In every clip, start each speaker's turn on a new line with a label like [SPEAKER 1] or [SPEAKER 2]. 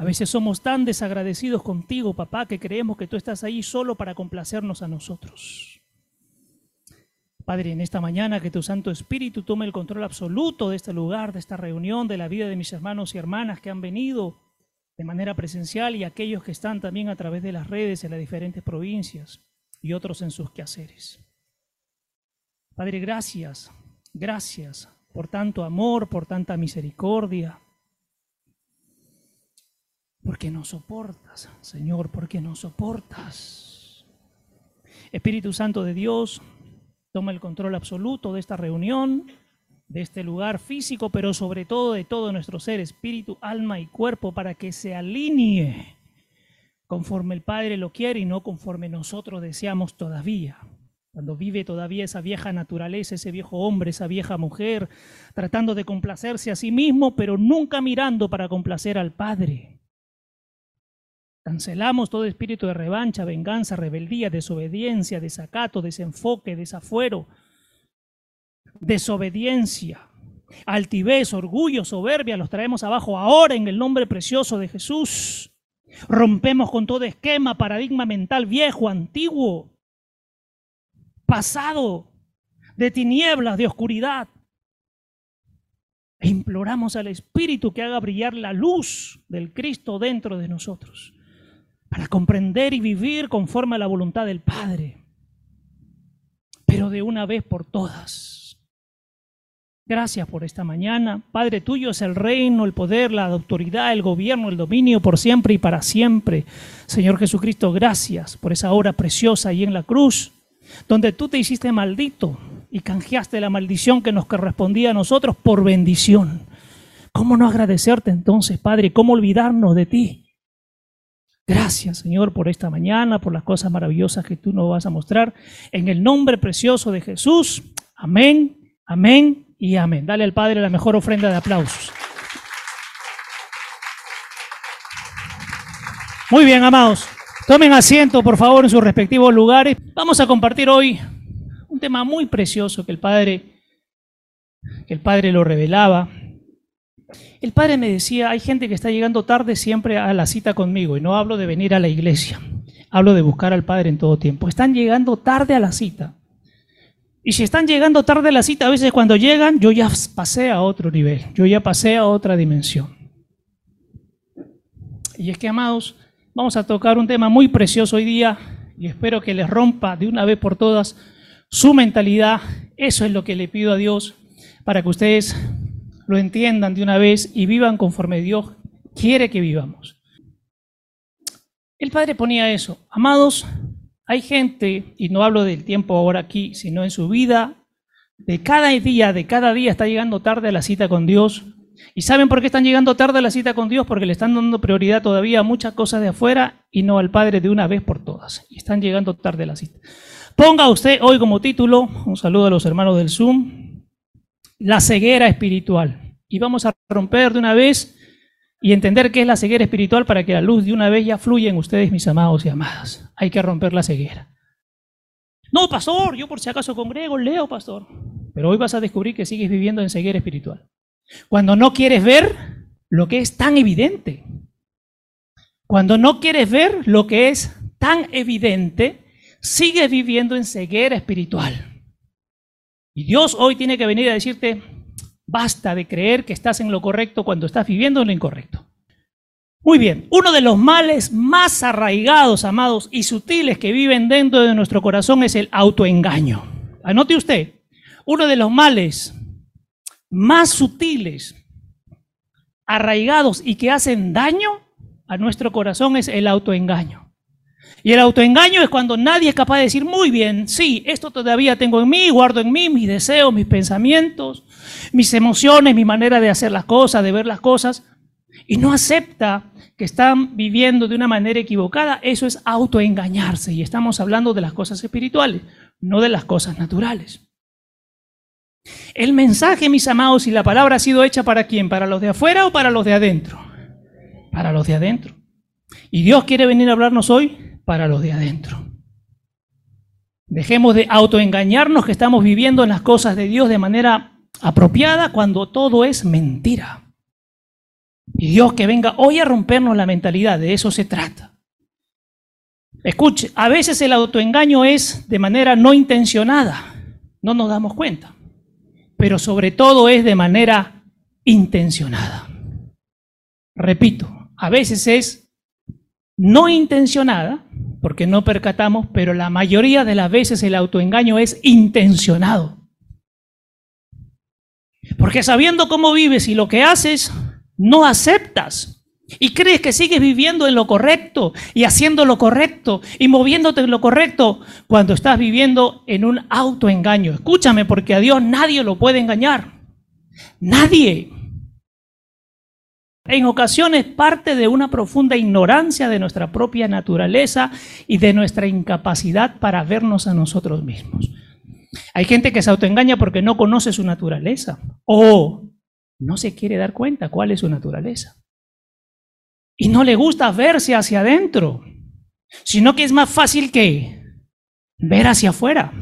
[SPEAKER 1] A veces somos tan desagradecidos contigo, papá, que creemos que tú estás ahí solo para complacernos a nosotros. Padre, en esta mañana que tu Santo Espíritu tome el control absoluto de este lugar, de esta reunión, de la vida de mis hermanos y hermanas que han venido de manera presencial y aquellos que están también a través de las redes en las diferentes provincias y otros en sus quehaceres. Padre, gracias, gracias por tanto amor, por tanta misericordia, porque nos soportas, Señor, porque nos soportas. Espíritu Santo de Dios, toma el control absoluto de esta reunión, de este lugar físico, pero sobre todo de todo nuestro ser, espíritu, alma y cuerpo, para que se alinee conforme el Padre lo quiere y no conforme nosotros deseamos todavía. Cuando vive todavía esa vieja naturaleza, ese viejo hombre, esa vieja mujer, tratando de complacerse a sí mismo, pero nunca mirando para complacer al Padre. Cancelamos todo espíritu de revancha, venganza, rebeldía, desobediencia, desacato, desenfoque, desafuero, desobediencia, altivez, orgullo, soberbia, los traemos abajo ahora en el nombre precioso de Jesús. Rompemos con todo esquema, paradigma mental viejo, antiguo, pasado, de tinieblas, de oscuridad. E imploramos al Espíritu que haga brillar la luz del Cristo dentro de nosotros para comprender y vivir conforme a la voluntad del Padre, pero de una vez por todas. Gracias por esta mañana. Padre tuyo es el reino, el poder, la autoridad, el gobierno, el dominio por siempre y para siempre. Señor Jesucristo, gracias por esa hora preciosa ahí en la cruz, donde tú te hiciste maldito y canjeaste la maldición que nos correspondía a nosotros por bendición. ¿Cómo no agradecerte entonces, Padre? ¿Cómo olvidarnos de ti? Gracias, Señor, por esta mañana, por las cosas maravillosas que tú nos vas a mostrar. En el nombre precioso de Jesús. Amén, amén y amén. Dale al Padre la mejor ofrenda de aplausos. Muy bien, amados. Tomen asiento, por favor, en sus respectivos lugares. Vamos a compartir hoy un tema muy precioso que el Padre, que el Padre lo revelaba el padre me decía, hay gente que está llegando tarde siempre a la cita conmigo, y no hablo de venir a la iglesia, hablo de buscar al Padre en todo tiempo. Están llegando tarde a la cita. Y si están llegando tarde a la cita, a veces cuando llegan, yo ya pasé a otro nivel, yo ya pasé a otra dimensión. Y es que, amados, vamos a tocar un tema muy precioso hoy día y espero que les rompa de una vez por todas su mentalidad. Eso es lo que le pido a Dios para que ustedes lo entiendan de una vez y vivan conforme Dios quiere que vivamos. El Padre ponía eso. Amados, hay gente, y no hablo del tiempo ahora aquí, sino en su vida, de cada día, de cada día está llegando tarde a la cita con Dios. ¿Y saben por qué están llegando tarde a la cita con Dios? Porque le están dando prioridad todavía a muchas cosas de afuera y no al Padre de una vez por todas. Y están llegando tarde a la cita. Ponga usted hoy como título, un saludo a los hermanos del Zoom, la ceguera espiritual. Y vamos a romper de una vez y entender qué es la ceguera espiritual para que la luz de una vez ya fluya en ustedes, mis amados y amadas. Hay que romper la ceguera. No, pastor, yo por si acaso congrego, leo, pastor. Pero hoy vas a descubrir que sigues viviendo en ceguera espiritual. Cuando no quieres ver lo que es tan evidente. Cuando no quieres ver lo que es tan evidente, sigues viviendo en ceguera espiritual. Y Dios hoy tiene que venir a decirte, basta de creer que estás en lo correcto cuando estás viviendo en lo incorrecto. Muy bien, uno de los males más arraigados, amados, y sutiles que viven dentro de nuestro corazón es el autoengaño. Anote usted, uno de los males más sutiles, arraigados y que hacen daño a nuestro corazón es el autoengaño. Y el autoengaño es cuando nadie es capaz de decir, muy bien, sí, esto todavía tengo en mí, guardo en mí mis deseos, mis pensamientos, mis emociones, mi manera de hacer las cosas, de ver las cosas, y no acepta que están viviendo de una manera equivocada, eso es autoengañarse. Y estamos hablando de las cosas espirituales, no de las cosas naturales. El mensaje, mis amados, y la palabra ha sido hecha para quién? ¿Para los de afuera o para los de adentro? Para los de adentro. Y Dios quiere venir a hablarnos hoy para los de adentro. Dejemos de autoengañarnos que estamos viviendo en las cosas de Dios de manera apropiada cuando todo es mentira. Y Dios que venga hoy a rompernos la mentalidad, de eso se trata. Escuche, a veces el autoengaño es de manera no intencionada, no nos damos cuenta, pero sobre todo es de manera intencionada. Repito, a veces es no intencionada, porque no percatamos, pero la mayoría de las veces el autoengaño es intencionado. Porque sabiendo cómo vives y lo que haces, no aceptas. Y crees que sigues viviendo en lo correcto y haciendo lo correcto y moviéndote en lo correcto cuando estás viviendo en un autoengaño. Escúchame, porque a Dios nadie lo puede engañar. Nadie. En ocasiones parte de una profunda ignorancia de nuestra propia naturaleza y de nuestra incapacidad para vernos a nosotros mismos. Hay gente que se autoengaña porque no conoce su naturaleza o no se quiere dar cuenta cuál es su naturaleza. Y no le gusta verse hacia adentro, sino que es más fácil que ver hacia afuera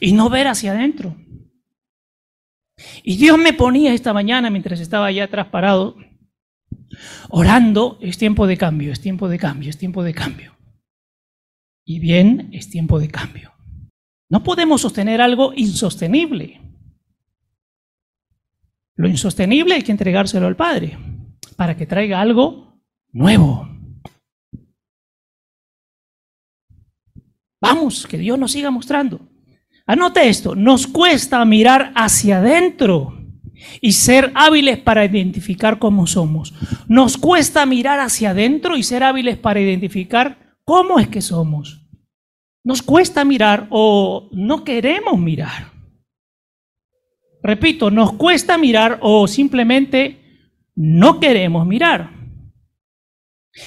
[SPEAKER 1] y no ver hacia adentro. Y Dios me ponía esta mañana mientras estaba allá atrás parado, orando, es tiempo de cambio, es tiempo de cambio, es tiempo de cambio. Y bien, es tiempo de cambio. No podemos sostener algo insostenible. Lo insostenible hay que entregárselo al Padre para que traiga algo nuevo. Vamos, que Dios nos siga mostrando. Anote esto, nos cuesta mirar hacia adentro y ser hábiles para identificar cómo somos. Nos cuesta mirar hacia adentro y ser hábiles para identificar cómo es que somos. Nos cuesta mirar o no queremos mirar. Repito, nos cuesta mirar o simplemente no queremos mirar.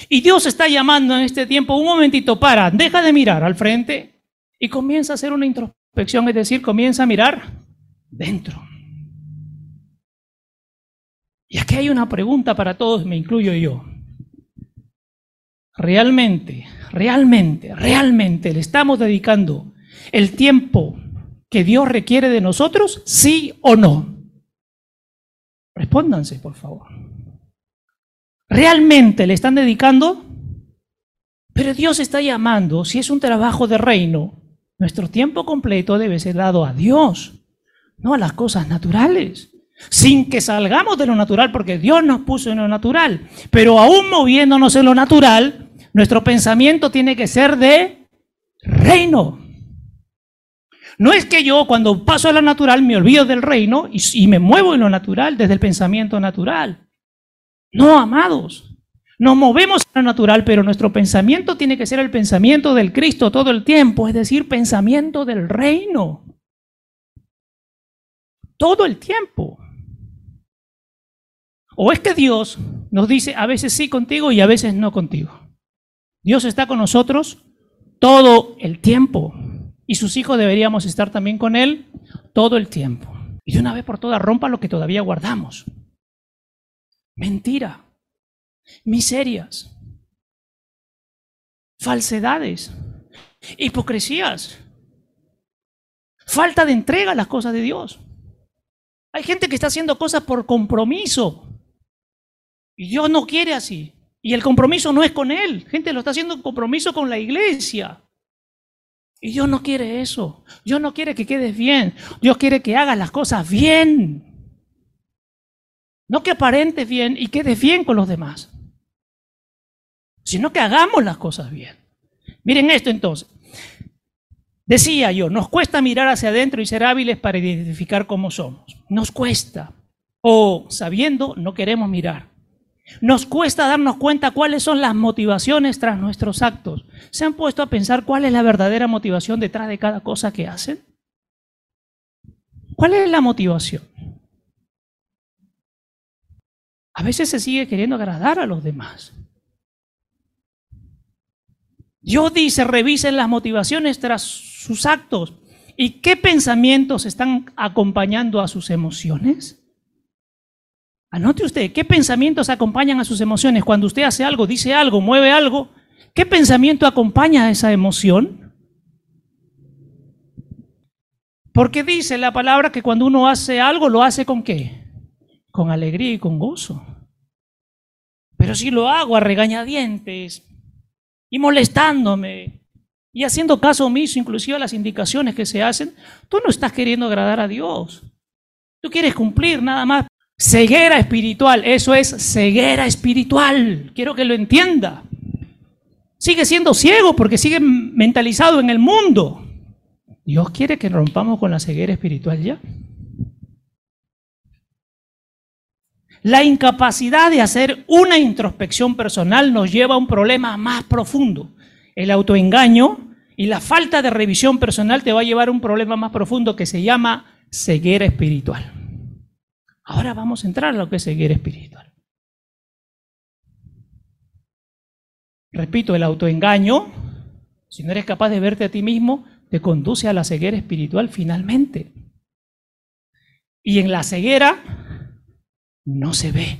[SPEAKER 1] Y Dios está llamando en este tiempo un momentito para, deja de mirar al frente y comienza a hacer una introspección, es decir, comienza a mirar dentro. Y aquí hay una pregunta para todos, me incluyo yo. ¿Realmente realmente, realmente le estamos dedicando el tiempo que Dios requiere de nosotros? ¿Sí o no? Respóndanse, por favor. ¿Realmente le están dedicando? Pero Dios está llamando, si es un trabajo de reino, nuestro tiempo completo debe ser dado a Dios, no a las cosas naturales. Sin que salgamos de lo natural, porque Dios nos puso en lo natural. Pero aún moviéndonos en lo natural, nuestro pensamiento tiene que ser de reino. No es que yo cuando paso a lo natural me olvido del reino y, me muevo en lo natural desde el pensamiento natural. No, amados. Nos movemos en lo natural, pero nuestro pensamiento tiene que ser el pensamiento del Cristo todo el tiempo, es decir, pensamiento del reino. Todo el tiempo. O es que Dios nos dice a veces sí contigo y a veces no contigo. Dios está con nosotros todo el tiempo y sus hijos deberíamos estar también con Él todo el tiempo. Y de una vez por todas rompa lo que todavía guardamos. Mentira, miserias, falsedades, hipocresías, falta de entrega a las cosas de Dios. Hay gente que está haciendo cosas por compromiso y Dios no quiere así. Y el compromiso no es con Él. Gente lo está haciendo en compromiso con la iglesia. Y Dios no quiere eso. Dios no quiere que quedes bien. Dios quiere que hagas las cosas bien. No que aparentes bien y quedes bien con los demás. Sino que hagamos las cosas bien. Miren esto entonces. Decía yo, nos cuesta mirar hacia adentro y ser hábiles para identificar cómo somos. Nos cuesta. O sabiendo, no queremos mirar. Nos cuesta darnos cuenta cuáles son las motivaciones tras nuestros actos. ¿Se han puesto a pensar cuál es la verdadera motivación detrás de cada cosa que hacen? ¿Cuál es la motivación? A veces se sigue queriendo agradar a los demás. Dios dice, revisen las motivaciones tras sus actos. ¿Y qué pensamientos están acompañando a sus emociones? Anote usted, ¿qué pensamientos acompañan a sus emociones? Cuando usted hace algo, dice algo, mueve algo, ¿qué pensamiento acompaña a esa emoción? Porque dice la palabra que cuando uno hace algo, lo hace con qué? Con alegría y con gozo. Pero si lo hago a regañadientes y molestándome y haciendo caso omiso inclusive a las indicaciones que se hacen, tú no estás queriendo agradar a Dios. Tú quieres cumplir nada más. Ceguera espiritual, eso es ceguera espiritual. Quiero que lo entienda. Sigue siendo ciego porque sigue mentalizado en el mundo. Dios quiere que rompamos con la ceguera espiritual ya. La incapacidad de hacer una introspección personal nos lleva a un problema más profundo. El autoengaño y la falta de revisión personal te va a llevar a un problema más profundo que se llama ceguera espiritual. Ahora vamos a entrar a lo que es ceguera espiritual. Repito, el autoengaño, si no eres capaz de verte a ti mismo, te conduce a la ceguera espiritual finalmente. Y en la ceguera no se ve.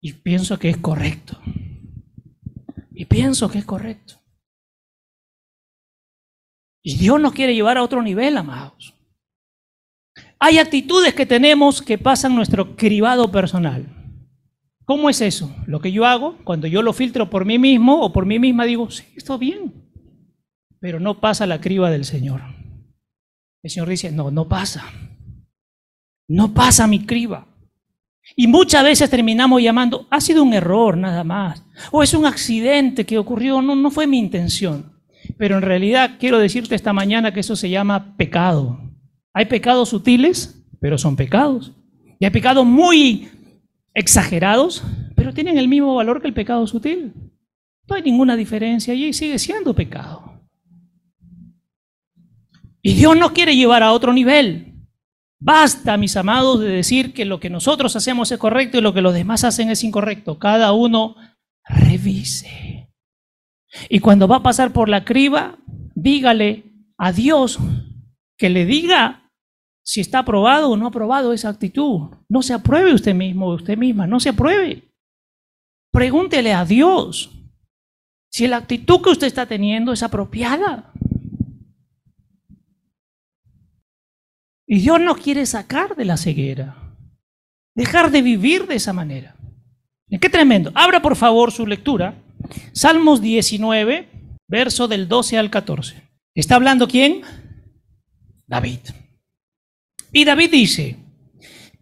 [SPEAKER 1] Y pienso que es correcto. Y pienso que es correcto. Y Dios nos quiere llevar a otro nivel, amados. Hay actitudes que tenemos que pasan nuestro cribado personal. ¿Cómo es eso? Lo que yo hago, cuando yo lo filtro por mí mismo o por mí misma, digo, sí, está bien, pero no pasa la criba del Señor. El Señor dice, no, no pasa. No pasa mi criba. Y muchas veces terminamos llamando, ha sido un error nada más, o es un accidente que ocurrió, no, no fue mi intención. Pero en realidad quiero decirte esta mañana que eso se llama pecado. Hay pecados sutiles, pero son pecados. Y hay pecados muy exagerados, pero tienen el mismo valor que el pecado sutil. No hay ninguna diferencia y sigue siendo pecado. Y Dios nos quiere llevar a otro nivel. Basta, mis amados, de decir que lo que nosotros hacemos es correcto y lo que los demás hacen es incorrecto. Cada uno revise. Y cuando va a pasar por la criba, dígale a Dios que le diga si está aprobado o no aprobado esa actitud. No se apruebe usted mismo, usted misma, no se apruebe. Pregúntele a Dios si la actitud que usted está teniendo es apropiada. Y Dios nos quiere sacar de la ceguera, dejar de vivir de esa manera. Qué tremendo. Abra por favor su lectura. Salmos 19, verso del 12 al 14. ¿Está hablando quién? David. Y David dice,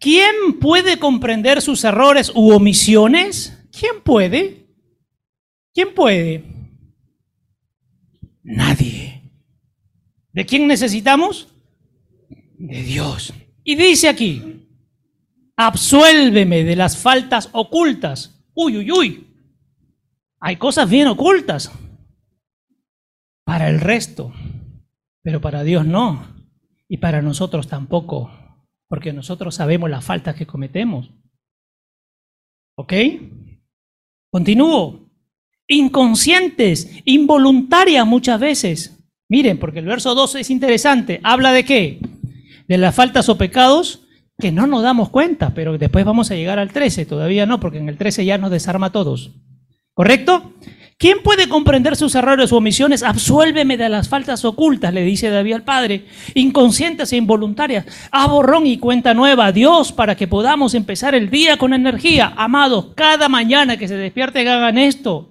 [SPEAKER 1] ¿quién puede comprender sus errores u omisiones? ¿Quién puede? ¿Quién puede? Nadie. ¿De quién necesitamos? de Dios. Y dice aquí, absuélveme de las faltas ocultas. Uy, uy, uy. Hay cosas bien ocultas para el resto, pero para Dios no. Y para nosotros tampoco, porque nosotros sabemos las faltas que cometemos. ¿Ok? Continúo. Inconscientes, involuntarias muchas veces. Miren, porque el verso 2 es interesante. Habla de qué? de las faltas o pecados que no nos damos cuenta, pero después vamos a llegar al 13, todavía no, porque en el 13 ya nos desarma a todos. ¿Correcto? ¿Quién puede comprender sus errores o omisiones? Absuélveme de las faltas ocultas, le dice David al Padre, inconscientes e involuntarias. A y cuenta nueva, Dios, para que podamos empezar el día con energía. Amados, cada mañana que se despierte hagan esto.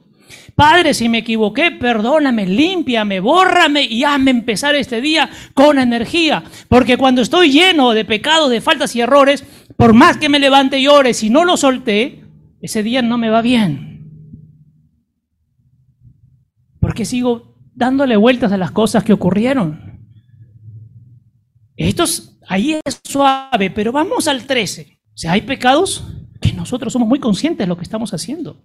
[SPEAKER 1] Padre, si me equivoqué, perdóname, límpiame, bórrame y hazme empezar este día con energía. Porque cuando estoy lleno de pecados, de faltas y errores, por más que me levante y ore, si no lo solté, ese día no me va bien. Porque sigo dándole vueltas a las cosas que ocurrieron. Esto es, ahí es suave, pero vamos al 13. O sea, hay pecados que nosotros somos muy conscientes de lo que estamos haciendo.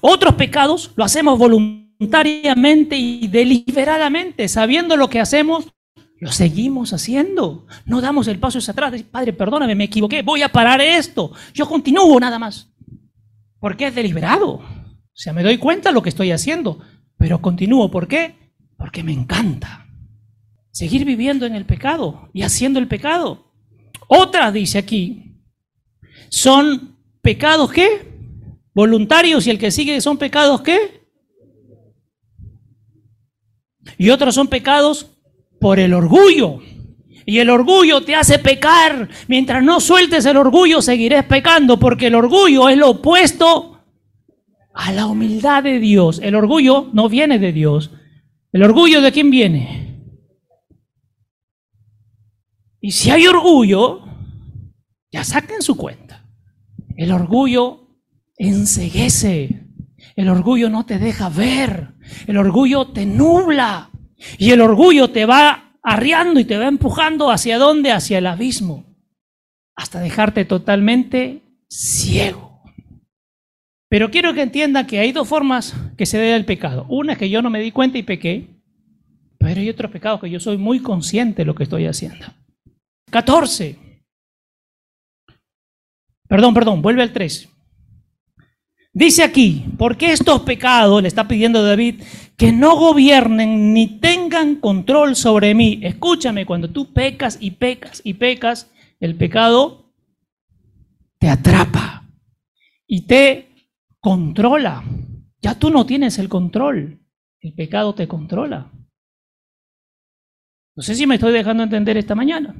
[SPEAKER 1] Otros pecados lo hacemos voluntariamente y deliberadamente, sabiendo lo que hacemos, lo seguimos haciendo. No damos el paso hacia atrás. Padre, perdóname, me equivoqué, voy a parar esto. Yo continúo nada más. Porque es deliberado. O sea, me doy cuenta de lo que estoy haciendo, pero continúo. ¿Por qué? Porque me encanta. Seguir viviendo en el pecado y haciendo el pecado. Otra dice aquí, son pecados que voluntarios y el que sigue son pecados qué? Y otros son pecados por el orgullo. Y el orgullo te hace pecar. Mientras no sueltes el orgullo, seguirás pecando, porque el orgullo es lo opuesto a la humildad de Dios. El orgullo no viene de Dios. ¿El orgullo de quién viene? Y si hay orgullo, ya saquen su cuenta. El orgullo enseguece. El orgullo no te deja ver. El orgullo te nubla. Y el orgullo te va arriando y te va empujando hacia dónde? Hacia el abismo. Hasta dejarte totalmente ciego. Pero quiero que entiendan que hay dos formas que se debe el pecado. Una es que yo no me di cuenta y pequé. Pero hay otro pecado que yo soy muy consciente de lo que estoy haciendo. 14. Perdón, perdón, vuelve al 13. Dice aquí, porque estos pecados, le está pidiendo David, que no gobiernen ni tengan control sobre mí. Escúchame, cuando tú pecas y pecas y pecas, el pecado te atrapa y te controla. Ya tú no tienes el control, el pecado te controla. No sé si me estoy dejando entender esta mañana.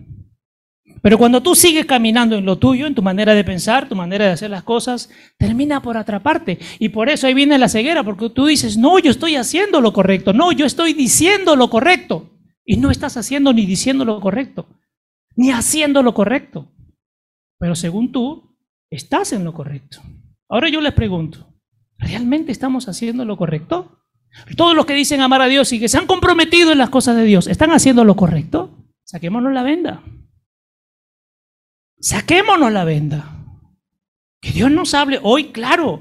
[SPEAKER 1] Pero cuando tú sigues caminando en lo tuyo, en tu manera de pensar, tu manera de hacer las cosas, termina por atraparte. Y por eso ahí viene la ceguera, porque tú dices, no, yo estoy haciendo lo correcto, no, yo estoy diciendo lo correcto. Y no estás haciendo ni diciendo lo correcto, ni haciendo lo correcto. Pero según tú, estás en lo correcto. Ahora yo les pregunto, ¿realmente estamos haciendo lo correcto? Todos los que dicen amar a Dios y que se han comprometido en las cosas de Dios, ¿están haciendo lo correcto? Saquémonos la venda. Saquémonos la venda. Que Dios nos hable hoy, claro.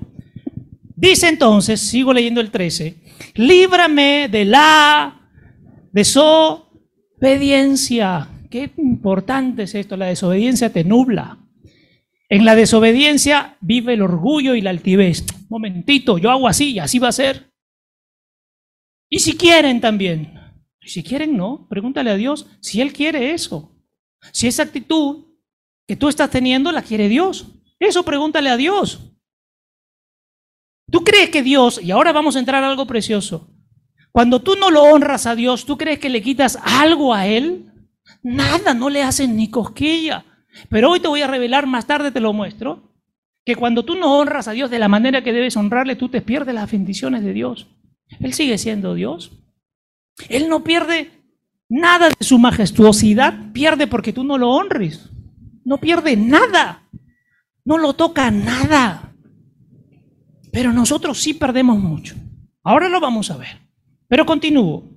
[SPEAKER 1] Dice entonces, sigo leyendo el 13, líbrame de la desobediencia. Qué importante es esto, la desobediencia te nubla. En la desobediencia vive el orgullo y la altivez. Momentito, yo hago así y así va a ser. Y si quieren también. Y si quieren, no. Pregúntale a Dios si Él quiere eso. Si esa actitud que tú estás teniendo la quiere Dios. Eso pregúntale a Dios. ¿Tú crees que Dios, y ahora vamos a entrar a algo precioso, cuando tú no lo honras a Dios, ¿tú crees que le quitas algo a Él? Nada, no le hacen ni cosquilla. Pero hoy te voy a revelar, más tarde te lo muestro, que cuando tú no honras a Dios de la manera que debes honrarle, tú te pierdes las bendiciones de Dios. Él sigue siendo Dios. Él no pierde nada de su majestuosidad, pierde porque tú no lo honres no pierde nada, no lo toca nada. Pero nosotros sí perdemos mucho. Ahora lo vamos a ver. Pero continúo.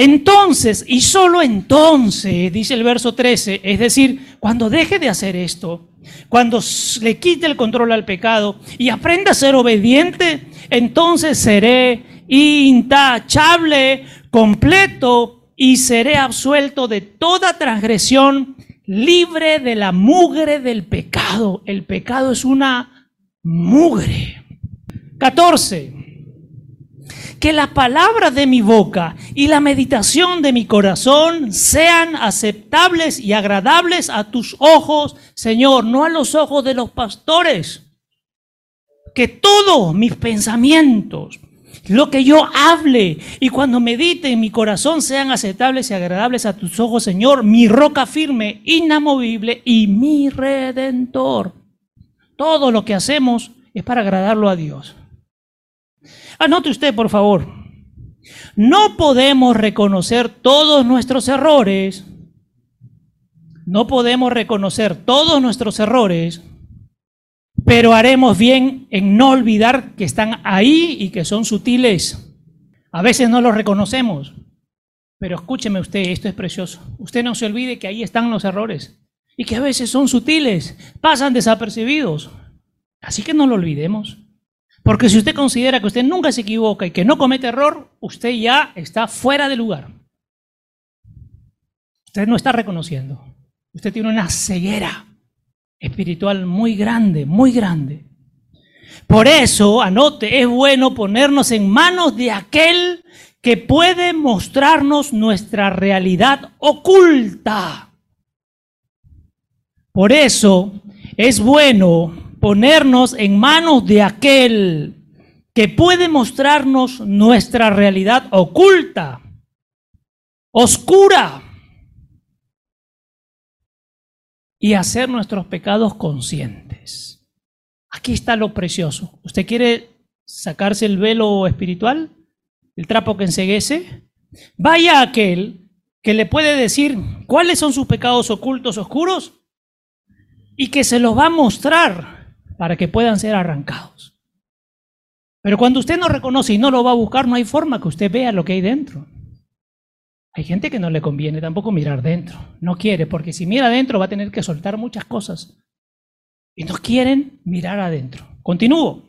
[SPEAKER 1] Entonces, y solo entonces, dice el verso 13, es decir, cuando deje de hacer esto, cuando le quite el control al pecado y aprenda a ser obediente, entonces seré intachable, completo y seré absuelto de toda transgresión libre de la mugre del pecado. El pecado es una mugre. 14. Que la palabra de mi boca y la meditación de mi corazón sean aceptables y agradables a tus ojos, Señor, no a los ojos de los pastores. Que todos mis pensamientos, lo que yo hable y cuando medite en mi corazón sean aceptables y agradables a tus ojos, Señor, mi roca firme, inamovible y mi redentor. Todo lo que hacemos es para agradarlo a Dios. Anote usted, por favor. No podemos reconocer todos nuestros errores. No podemos reconocer todos nuestros errores pero haremos bien en no olvidar que están ahí y que son sutiles. A veces no los reconocemos, pero escúcheme usted, esto es precioso. Usted no se olvide que ahí están los errores y que a veces son sutiles, pasan desapercibidos. Así que no lo olvidemos. Porque si usted considera que usted nunca se equivoca y que no comete error, usted ya está fuera de lugar. Usted no está reconociendo. Usted tiene una ceguera espiritual muy grande, muy grande. Por eso, anote, es bueno ponernos en manos de aquel que puede mostrarnos nuestra realidad oculta. Por eso es bueno ponernos en manos de aquel que puede mostrarnos nuestra realidad oculta, oscura, y hacer nuestros pecados conscientes. Aquí está lo precioso. ¿Usted quiere sacarse el velo espiritual? ¿El trapo que enseguece? Vaya aquel que le puede decir cuáles son sus pecados ocultos, oscuros, y que se los va a mostrar para que puedan ser arrancados. Pero cuando usted no reconoce y no lo va a buscar, no hay forma que usted vea lo que hay dentro. Hay gente que no le conviene tampoco mirar dentro. No quiere, porque si mira adentro va a tener que soltar muchas cosas. Y no quieren mirar adentro. Continúo.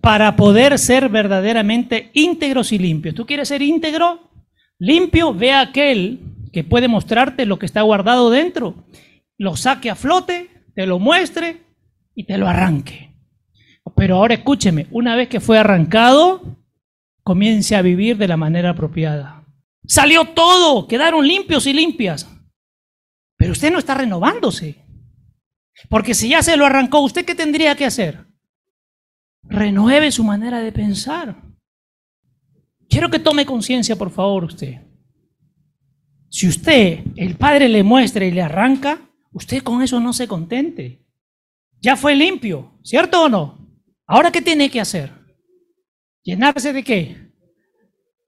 [SPEAKER 1] Para poder ser verdaderamente íntegros y limpios. ¿Tú quieres ser íntegro? Limpio, ve a aquel que puede mostrarte lo que está guardado dentro. Lo saque a flote, te lo muestre y te lo arranque. Pero ahora escúcheme, una vez que fue arrancado, comience a vivir de la manera apropiada. Salió todo, quedaron limpios y limpias. Pero usted no está renovándose. Porque si ya se lo arrancó, ¿usted qué tendría que hacer? Renueve su manera de pensar. Quiero que tome conciencia, por favor, usted. Si usted, el Padre le muestra y le arranca, usted con eso no se contente. Ya fue limpio, ¿cierto o no? Ahora, ¿qué tiene que hacer? ¿Llenarse de qué?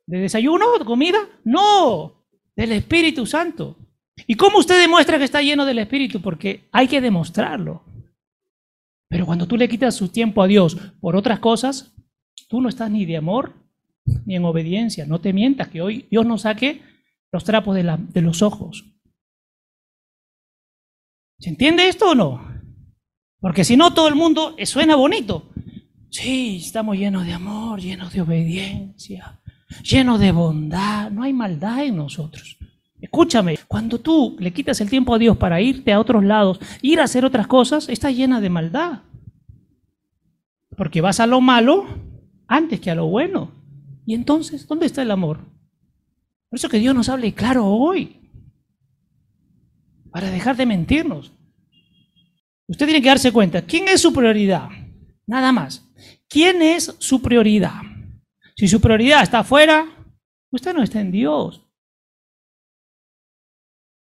[SPEAKER 1] ¿De desayuno? ¿De comida? No, del Espíritu Santo. ¿Y cómo usted demuestra que está lleno del Espíritu? Porque hay que demostrarlo. Pero cuando tú le quitas su tiempo a Dios por otras cosas, tú no estás ni de amor ni en obediencia. No te mientas que hoy Dios nos saque los trapos de, de los ojos. ¿Se entiende esto o no? Porque si no, todo el mundo suena bonito. Sí, estamos llenos de amor, llenos de obediencia, llenos de bondad. No hay maldad en nosotros. Escúchame, cuando tú le quitas el tiempo a Dios para irte a otros lados, ir a hacer otras cosas, está llena de maldad. Porque vas a lo malo antes que a lo bueno. Y entonces, ¿dónde está el amor? Por eso que Dios nos hable claro hoy. Para dejar de mentirnos. Usted tiene que darse cuenta, ¿quién es su prioridad? Nada más. ¿Quién es su prioridad? Si su prioridad está afuera, usted no está en Dios.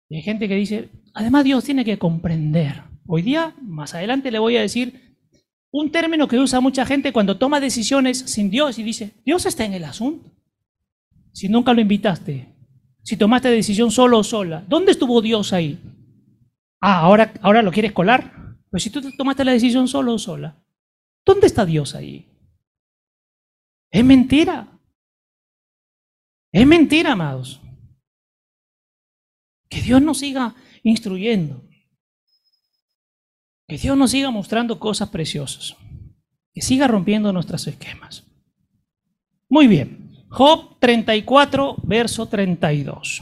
[SPEAKER 1] Y hay gente que dice, además Dios tiene que comprender. Hoy día, más adelante le voy a decir un término que usa mucha gente cuando toma decisiones sin Dios y dice, Dios está en el asunto. Si nunca lo invitaste, si tomaste decisión solo o sola, ¿dónde estuvo Dios ahí? Ah, ahora, ahora lo quieres colar. Pues si tú tomaste la decisión solo o sola, ¿Dónde está Dios ahí? Es mentira. Es mentira, amados. Que Dios nos siga instruyendo. Que Dios nos siga mostrando cosas preciosas. Que siga rompiendo nuestros esquemas. Muy bien. Job 34, verso 32.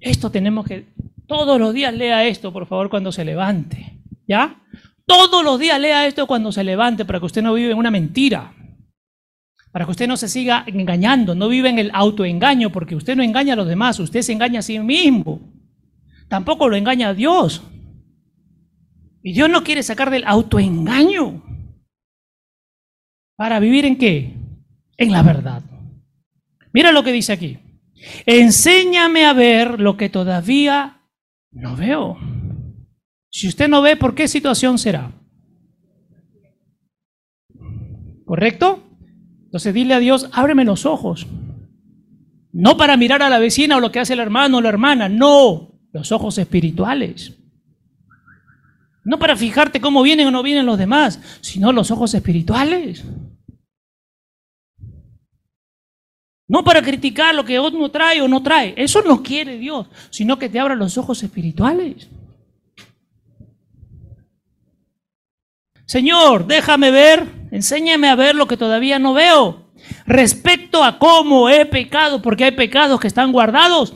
[SPEAKER 1] Esto tenemos que... Todos los días lea esto, por favor, cuando se levante. ¿Ya? Todos los días lea esto cuando se levante para que usted no vive en una mentira. Para que usted no se siga engañando, no vive en el autoengaño, porque usted no engaña a los demás, usted se engaña a sí mismo. Tampoco lo engaña a Dios. Y Dios no quiere sacar del autoengaño. ¿Para vivir en qué? En la verdad. Mira lo que dice aquí. Enséñame a ver lo que todavía no veo. Si usted no ve, ¿por qué situación será? ¿Correcto? Entonces dile a Dios, ábreme los ojos. No para mirar a la vecina o lo que hace el hermano o la hermana, no, los ojos espirituales. No para fijarte cómo vienen o no vienen los demás, sino los ojos espirituales. No para criticar lo que otro trae o no trae. Eso no quiere Dios, sino que te abra los ojos espirituales. Señor, déjame ver, enséñame a ver lo que todavía no veo. Respecto a cómo he pecado, porque hay pecados que están guardados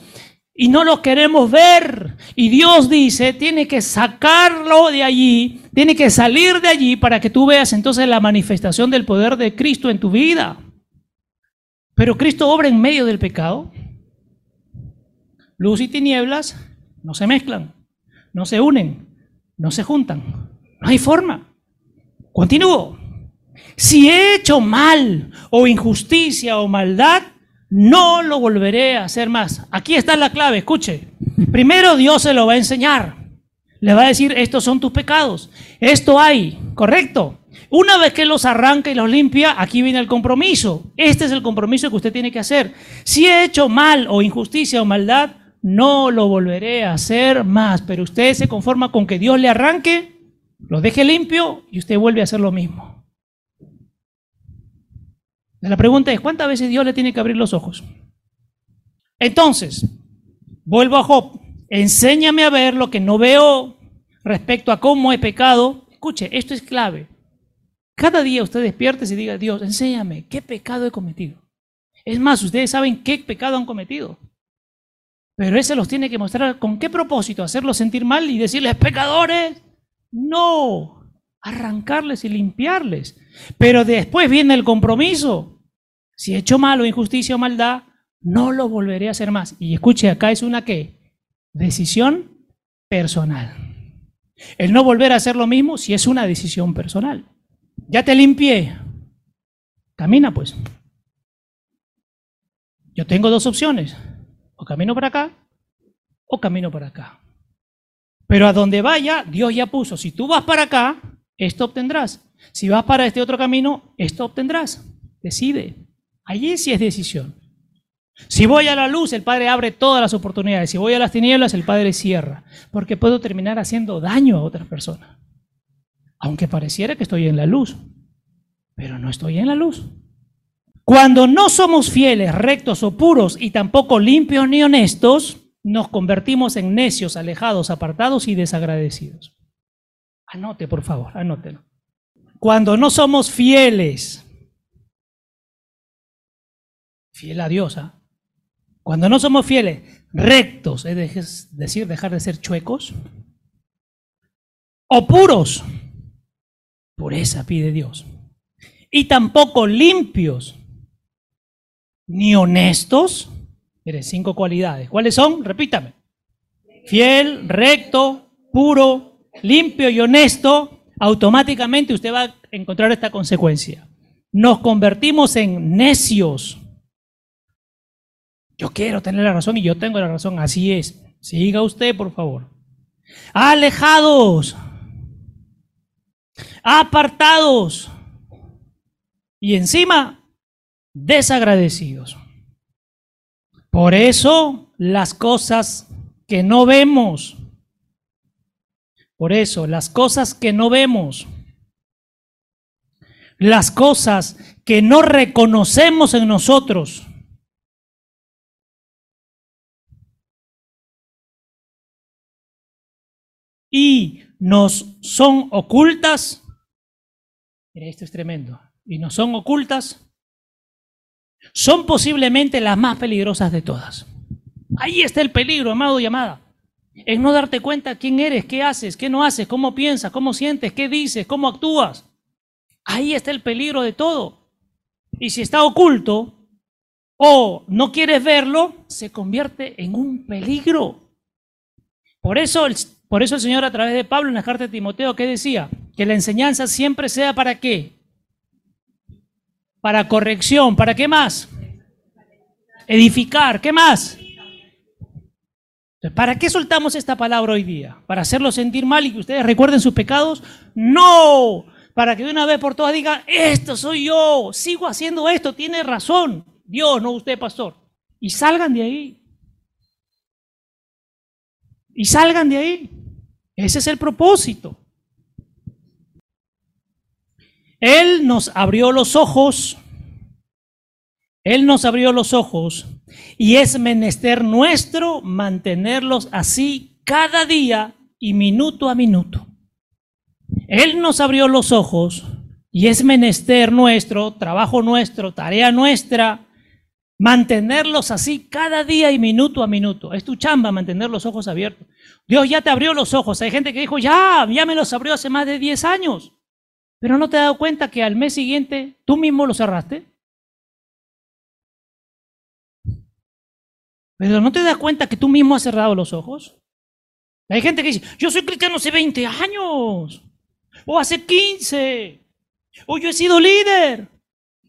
[SPEAKER 1] y no los queremos ver. Y Dios dice, tiene que sacarlo de allí, tiene que salir de allí para que tú veas entonces la manifestación del poder de Cristo en tu vida. Pero Cristo obra en medio del pecado. Luz y tinieblas no se mezclan, no se unen, no se juntan. No hay forma. Continúo. Si he hecho mal o injusticia o maldad, no lo volveré a hacer más. Aquí está la clave, escuche. Primero Dios se lo va a enseñar. Le va a decir, estos son tus pecados. Esto hay, ¿correcto? Una vez que los arranca y los limpia, aquí viene el compromiso. Este es el compromiso que usted tiene que hacer. Si he hecho mal o injusticia o maldad, no lo volveré a hacer más. Pero usted se conforma con que Dios le arranque, lo deje limpio y usted vuelve a hacer lo mismo. La pregunta es, ¿cuántas veces Dios le tiene que abrir los ojos? Entonces, vuelvo a Job. Enséñame a ver lo que no veo respecto a cómo he pecado. Escuche, esto es clave. Cada día usted despierte y diga, Dios, enséñame, ¿qué pecado he cometido? Es más, ustedes saben qué pecado han cometido. Pero ese los tiene que mostrar con qué propósito, hacerlos sentir mal y decirles, pecadores. No, arrancarles y limpiarles. Pero después viene el compromiso. Si he hecho mal o injusticia o maldad, no lo volveré a hacer más. Y escuche, acá es una qué? Decisión personal. El no volver a hacer lo mismo si es una decisión personal. Ya te limpié. Camina pues. Yo tengo dos opciones. O camino para acá o camino para acá. Pero a donde vaya, Dios ya puso. Si tú vas para acá, esto obtendrás. Si vas para este otro camino, esto obtendrás. Decide. Allí sí es decisión. Si voy a la luz, el Padre abre todas las oportunidades. Si voy a las tinieblas, el Padre cierra. Porque puedo terminar haciendo daño a otras personas aunque pareciera que estoy en la luz, pero no estoy en la luz. Cuando no somos fieles, rectos o puros y tampoco limpios ni honestos, nos convertimos en necios, alejados, apartados y desagradecidos. Anote, por favor, anótelo. Cuando no somos fieles, fiel a Dios, ¿ah? cuando no somos fieles, rectos, es decir, dejar de ser chuecos, o puros, Pureza pide Dios. Y tampoco limpios, ni honestos. Mire, cinco cualidades. ¿Cuáles son? Repítame. Fiel, recto, puro, limpio y honesto. Automáticamente usted va a encontrar esta consecuencia. Nos convertimos en necios. Yo quiero tener la razón y yo tengo la razón. Así es. Siga usted, por favor. Alejados apartados y encima desagradecidos. Por eso las cosas que no vemos, por eso las cosas que no vemos, las cosas que no reconocemos en nosotros, y nos son ocultas, esto es tremendo, y no son ocultas, son posiblemente las más peligrosas de todas. Ahí está el peligro, amado y amada. En no darte cuenta quién eres, qué haces, qué no haces, cómo piensas, cómo sientes, qué dices, cómo actúas. Ahí está el peligro de todo. Y si está oculto o no quieres verlo, se convierte en un peligro. Por eso el por eso el Señor a través de Pablo en la carta de Timoteo, ¿qué decía? Que la enseñanza siempre sea para qué? Para corrección, ¿para qué más? Edificar, ¿qué más? ¿Para qué soltamos esta palabra hoy día? ¿Para hacerlo sentir mal y que ustedes recuerden sus pecados? No, para que de una vez por todas digan, esto soy yo, sigo haciendo esto, tiene razón. Dios, no usted, pastor. Y salgan de ahí y salgan de ahí. Ese es el propósito. Él nos abrió los ojos. Él nos abrió los ojos y es menester nuestro mantenerlos así cada día y minuto a minuto. Él nos abrió los ojos y es menester nuestro, trabajo nuestro, tarea nuestra, Mantenerlos así cada día y minuto a minuto. Es tu chamba mantener los ojos abiertos. Dios ya te abrió los ojos. Hay gente que dijo, ya, ya me los abrió hace más de 10 años. Pero no te has dado cuenta que al mes siguiente tú mismo los cerraste. Pero no te das cuenta que tú mismo has cerrado los ojos. Hay gente que dice, yo soy cristiano hace 20 años. O hace 15. O yo he sido líder.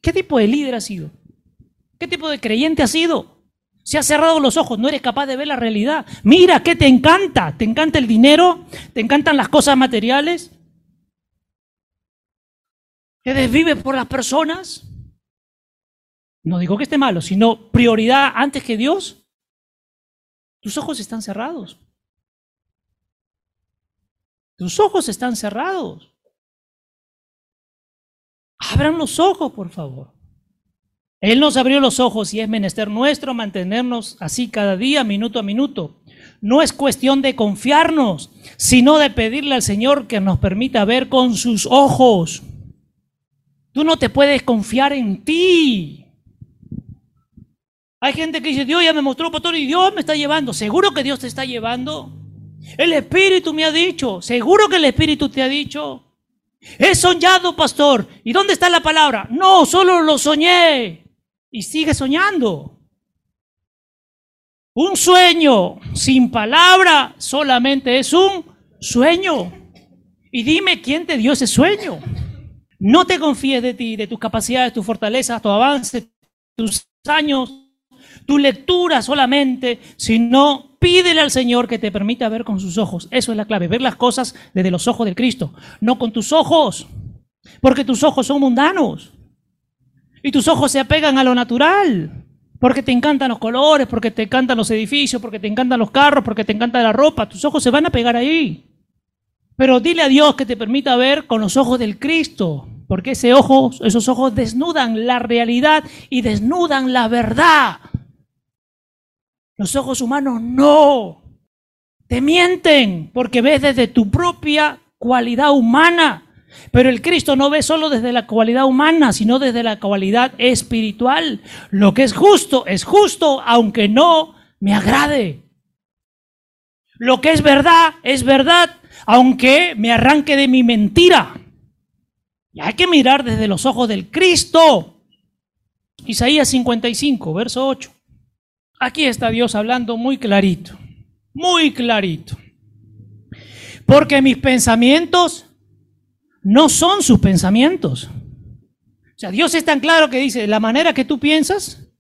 [SPEAKER 1] ¿Qué tipo de líder has sido? ¿Qué tipo de creyente has sido? Se ha cerrado los ojos, no eres capaz de ver la realidad. Mira, ¿qué te encanta? ¿Te encanta el dinero? ¿Te encantan las cosas materiales? ¿Te desvives por las personas? No digo que esté malo, sino prioridad antes que Dios. Tus ojos están cerrados. Tus ojos están cerrados. Abran los ojos, por favor. Él nos abrió los ojos y es menester nuestro mantenernos así cada día, minuto a minuto. No es cuestión de confiarnos, sino de pedirle al Señor que nos permita ver con sus ojos. Tú no te puedes confiar en ti. Hay gente que dice, Dios ya me mostró, pastor, y Dios me está llevando. ¿Seguro que Dios te está llevando? El Espíritu me ha dicho. ¿Seguro que el Espíritu te ha dicho? He soñado, pastor. ¿Y dónde está la palabra? No, solo lo soñé. Y sigue soñando. Un sueño sin palabra solamente es un sueño. Y dime quién te dio ese sueño. No te confíes de ti, de tus capacidades, tus fortalezas, tu avance, tus años, tu lectura solamente, sino pídele al Señor que te permita ver con sus ojos. Eso es la clave, ver las cosas desde los ojos del Cristo, no con tus ojos, porque tus ojos son mundanos y tus ojos se apegan a lo natural. Porque te encantan los colores, porque te encantan los edificios, porque te encantan los carros, porque te encanta la ropa. Tus ojos se van a pegar ahí. Pero dile a Dios que te permita ver con los ojos del Cristo. Porque ese ojo, esos ojos desnudan la realidad y desnudan la verdad. Los ojos humanos no. Te mienten porque ves desde tu propia cualidad humana. Pero el Cristo no ve solo desde la cualidad humana, sino desde la cualidad espiritual. Lo que es justo es justo, aunque no me agrade. Lo que es verdad es verdad, aunque me arranque de mi mentira. Y hay que mirar desde los ojos del Cristo. Isaías 55, verso 8. Aquí está Dios hablando muy clarito, muy clarito. Porque mis pensamientos no son sus pensamientos. O sea, Dios es tan claro que dice, la manera que tú piensas,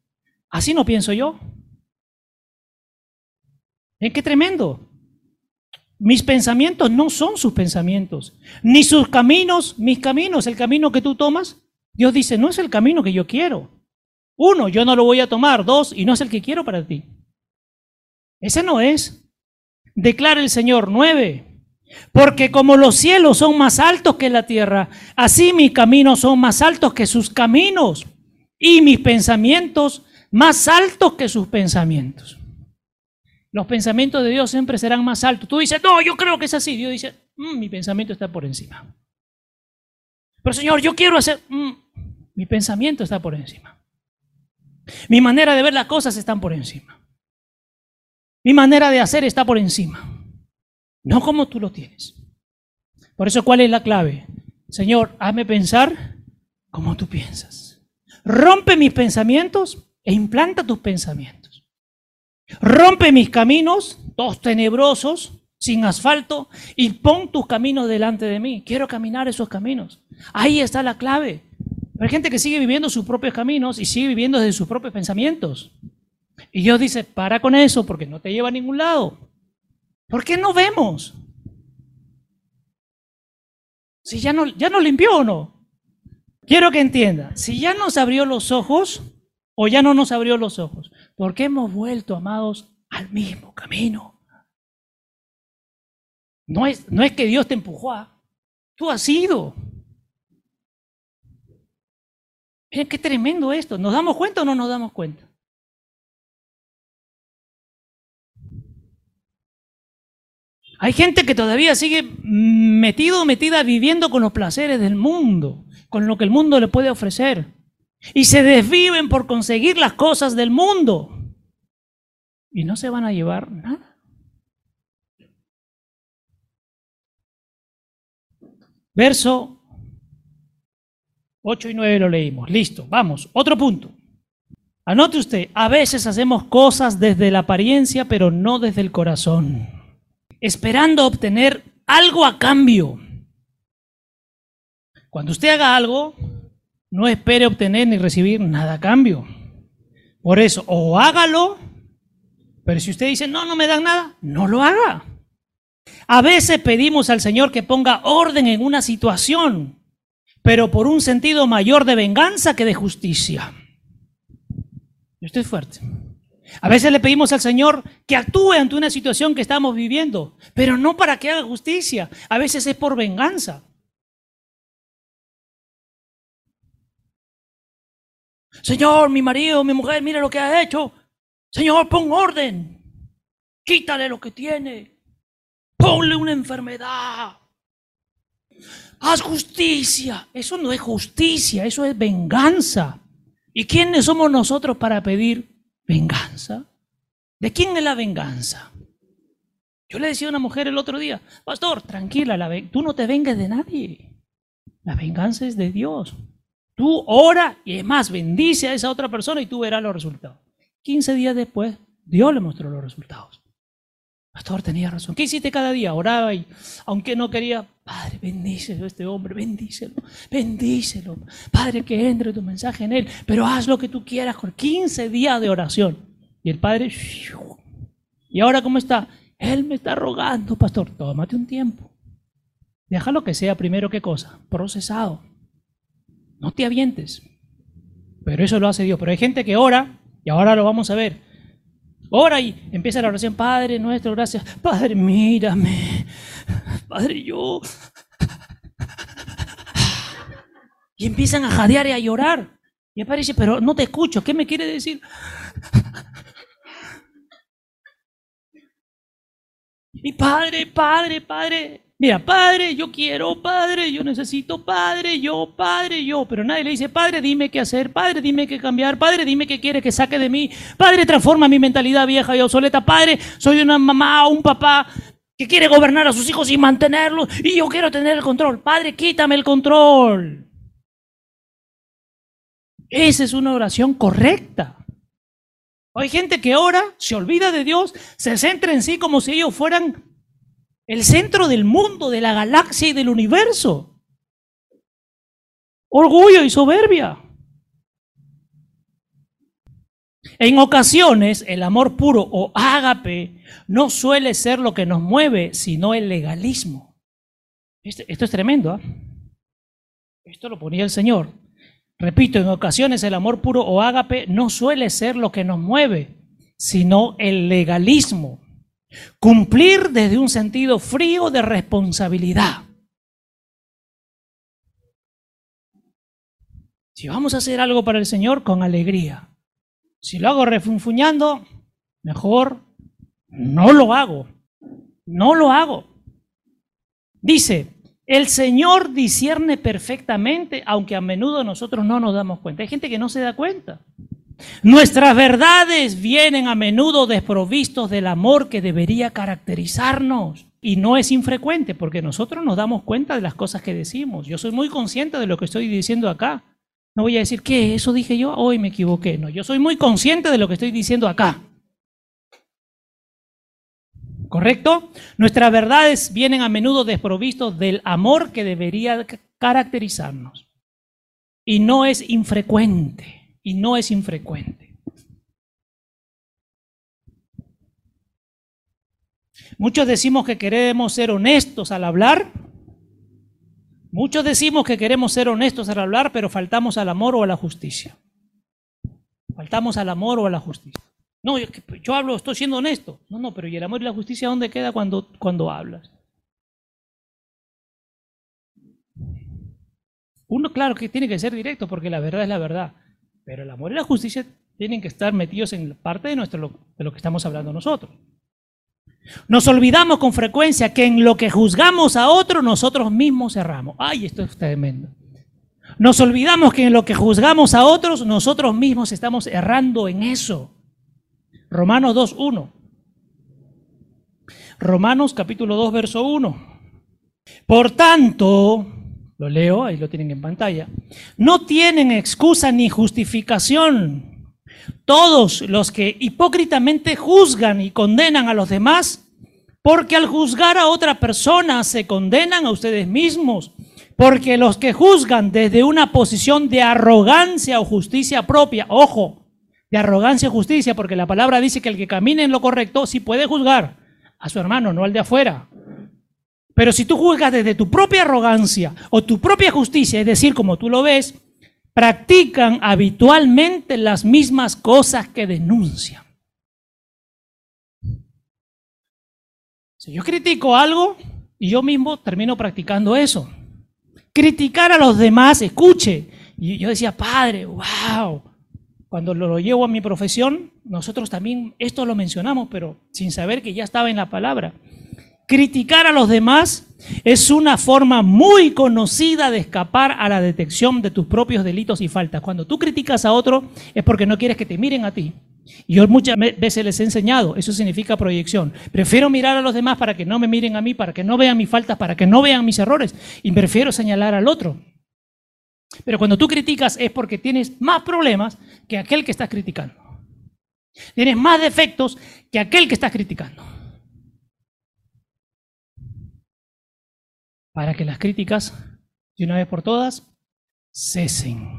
[SPEAKER 1] así no pienso yo. ¿Es qué tremendo? Mis pensamientos no son sus pensamientos, ni sus caminos, mis caminos, el camino que tú tomas. Dios dice, no es el camino que yo quiero. Uno, yo no lo voy a tomar. Dos, y no es el que quiero para ti. Ese no es. Declara el Señor. Nueve. Porque como los cielos son más altos que la tierra, así mis caminos son más altos que sus caminos y mis pensamientos más altos que sus pensamientos. Los pensamientos de Dios siempre serán más altos. Tú dices, no, yo creo que es así. Dios dice, mm, mi pensamiento está por encima. Pero Señor, yo quiero hacer, mm, mi pensamiento está por encima. Mi manera de ver las cosas están por encima. Mi manera de hacer está por encima. No como tú lo tienes. Por eso, ¿cuál es la clave? Señor, hazme pensar como tú piensas. Rompe mis pensamientos e implanta tus pensamientos. Rompe mis caminos, todos tenebrosos, sin asfalto, y pon tus caminos delante de mí. Quiero caminar esos caminos. Ahí está la clave. Hay gente que sigue viviendo sus propios caminos y sigue viviendo desde sus propios pensamientos. Y Dios dice, para con eso porque no te lleva a ningún lado. ¿Por qué no vemos? Si ya no, ya nos limpió o no. Quiero que entienda, si ya nos abrió los ojos o ya no nos abrió los ojos, porque hemos vuelto, amados, al mismo camino. No es, no es que Dios te empujó tú has ido. Miren qué tremendo esto. ¿Nos damos cuenta o no nos damos cuenta? Hay gente que todavía sigue metido o metida viviendo con los placeres del mundo, con lo que el mundo le puede ofrecer. Y se desviven por conseguir las cosas del mundo. Y no se van a llevar nada. Verso 8 y 9 lo leímos. Listo, vamos. Otro punto. Anote usted, a veces hacemos cosas desde la apariencia, pero no desde el corazón, esperando obtener algo a cambio. Cuando usted haga algo, no espere obtener ni recibir nada a cambio. Por eso, o hágalo Pero si usted dice, no, no me dan nada, no lo haga. A veces pedimos al Señor que ponga orden en una situación, pero por un sentido mayor de venganza que de justicia. Esto es fuerte. A veces le pedimos al Señor que actúe ante una situación que estamos viviendo, pero no para que haga justicia. A veces es por venganza. Señor, mi marido, mi mujer, mira lo que ha hecho. Señor, pon orden. Quítale lo que tiene. Ponle una enfermedad. Haz justicia. Eso no es justicia, eso es venganza. ¿Y quiénes somos nosotros para pedir venganza? ¿De quién es la venganza? Yo le decía a una mujer el otro día, pastor, tranquila, tú no te vengues de nadie. La venganza es de Dios. Tú ora y es más, bendice a esa otra persona y tú verás los resultados. 15 días después, Dios le mostró los resultados. Pastor, tenía razón. ¿Qué hiciste cada día? Oraba y, aunque no quería, Padre, bendícelo a este hombre, bendícelo, bendícelo. Padre, que entre tu mensaje en él, pero haz lo que tú quieras con 15 días de oración. Y el Padre, ¿y ahora cómo está? Él me está rogando, pastor, tómate un tiempo. Déjalo que sea primero, ¿qué cosa? Procesado. No te avientes. Pero eso lo hace Dios. Pero hay gente que ora, y ahora lo vamos a ver. Ora y empieza la oración, Padre nuestro, gracias. Padre, mírame. Padre, yo. Y empiezan a jadear y a llorar. Y dice, pero no te escucho, ¿qué me quiere decir? Y padre, padre, padre, Mira, padre, yo quiero, padre, yo necesito, padre, yo, padre, yo. Pero nadie le dice, padre, dime qué hacer, padre, dime qué cambiar, padre, dime qué quiere que saque de mí, padre, transforma mi mentalidad vieja y obsoleta, padre, soy una mamá un papá que quiere gobernar a sus hijos y mantenerlos y yo quiero tener el control. Padre, quítame el control. Esa es una oración correcta. Hay gente que ora, se olvida de Dios, se centra en sí como si ellos fueran el centro del mundo, de la galaxia y del universo. Orgullo y soberbia. En ocasiones, el amor puro o ágape no suele ser lo que nos mueve, sino el legalismo. Este, esto, es tremendo. ¿ah? Esto lo ponía el Señor. Repito, en ocasiones el amor puro o ágape no suele ser lo que nos mueve, sino el legalismo. Cumplir desde un sentido frío de responsabilidad. Si vamos a hacer algo para el Señor, con alegría. Si lo hago refunfuñando, mejor no lo hago. No lo hago. Dice, el Señor discierne perfectamente, aunque a menudo nosotros no nos damos cuenta. Hay gente que no se da cuenta. Nuestras verdades vienen a menudo desprovistos del amor que debería caracterizarnos. Y no es infrecuente porque nosotros nos damos cuenta de las cosas que decimos. Yo soy muy consciente de lo que estoy diciendo acá. No voy a decir, ¿qué? ¿Eso dije yo? Hoy me equivoqué. No, yo soy muy consciente de lo que estoy diciendo acá. ¿Correcto? Nuestras verdades vienen a menudo desprovistos del amor que debería caracterizarnos. Y no es infrecuente y no es infrecuente. Muchos decimos que queremos ser honestos al hablar. Muchos decimos que queremos ser honestos al hablar, pero faltamos al amor o a la justicia. Faltamos al amor o a la justicia. No, yo, hablo, estoy siendo honesto. No, no, pero ¿y el amor y la justicia dónde queda cuando, cuando hablas? Uno, claro que tiene que ser directo, porque la verdad es la verdad. Pero el amor y la justicia tienen que estar metidos en parte de, nuestro, lo que estamos hablando nosotros. Nos olvidamos con frecuencia que en lo que juzgamos a otro nosotros mismos erramos. Ay, esto es tremendo. Nos olvidamos que en lo que juzgamos a otros nosotros mismos estamos errando en eso. Romanos 2.1. Romanos capítulo 2, verso 1. Por tanto, lo leo, ahí lo tienen en pantalla, no tienen excusa ni justificación. Todos los que hipócritamente juzgan y condenan a los demás, porque al juzgar a otra persona se condenan a ustedes mismos, porque los que juzgan desde una posición de arrogancia o justicia propia, ojo, de arrogancia y justicia, porque la palabra dice que el que camine en lo correcto sí puede juzgar a su hermano, no al de afuera. Pero si tú juzgas desde tu propia arrogancia o tu propia justicia, es decir, como tú lo ves, practican habitualmente las mismas cosas que denuncian. Si yo critico algo y yo mismo termino practicando eso. Criticar a los demás, escuche. Y yo decía, padre, wow. Cuando lo, llevo a mi profesión, nosotros también esto lo mencionamos, pero sin saber que ya estaba en la palabra. Criticar a los demás es una forma muy conocida de escapar a la detección de tus propios delitos y faltas. Cuando tú criticas a otro es porque no quieres que te miren a ti. Y yo muchas veces les he enseñado, eso significa proyección. Prefiero mirar a los demás para que no me miren a mí, para que no vean mis faltas, para que no vean mis errores. Y prefiero señalar al otro. Pero cuando tú criticas es porque tienes más problemas que aquel que estás criticando. Tienes más defectos que aquel que estás criticando. Para que las críticas, de una vez por todas, cesen.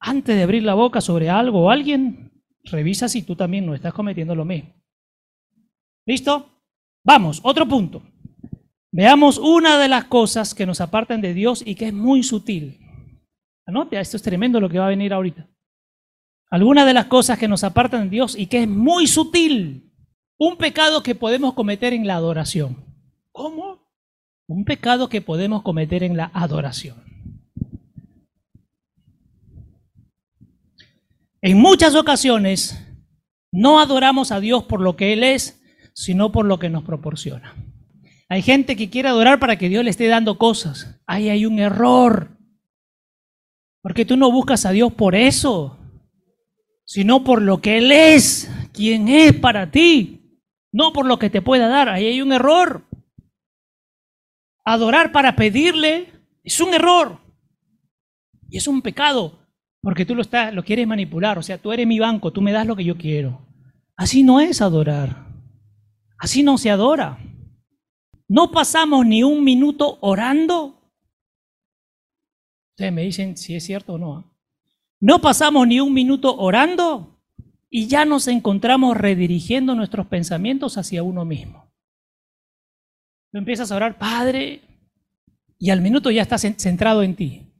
[SPEAKER 1] Antes de abrir la boca sobre algo o alguien, revisa si tú también no estás cometiendo lo mismo. ¿Listo? Vamos, otro punto. Veamos una de las cosas que nos apartan de Dios y que es muy sutil. Anote, esto es tremendo lo que va a venir ahorita. Algunas de las cosas que nos apartan de Dios y que es muy sutil. Un pecado que podemos cometer en la adoración. ¿Cómo? Un pecado que podemos cometer en la adoración. En muchas ocasiones no adoramos a Dios por lo que Él es, sino por lo que nos proporciona. Hay gente que quiere adorar para que Dios le esté dando cosas. Ahí hay un error. Porque tú no buscas a Dios por eso, sino por lo que Él es, quien es para ti, no por lo que te pueda dar. Ahí hay un error. Adorar para pedirle es un error y es un pecado porque tú lo, estás, lo quieres manipular. O sea, tú eres mi banco, tú me das lo que yo quiero. Así no es adorar. Así no se adora. No pasamos ni un minuto orando. Ustedes me dicen si es cierto o no. No pasamos ni un minuto orando y ya nos encontramos redirigiendo nuestros pensamientos hacia uno mismo. Tú empiezas a orar, Padre, y al minuto ya estás centrado en ti.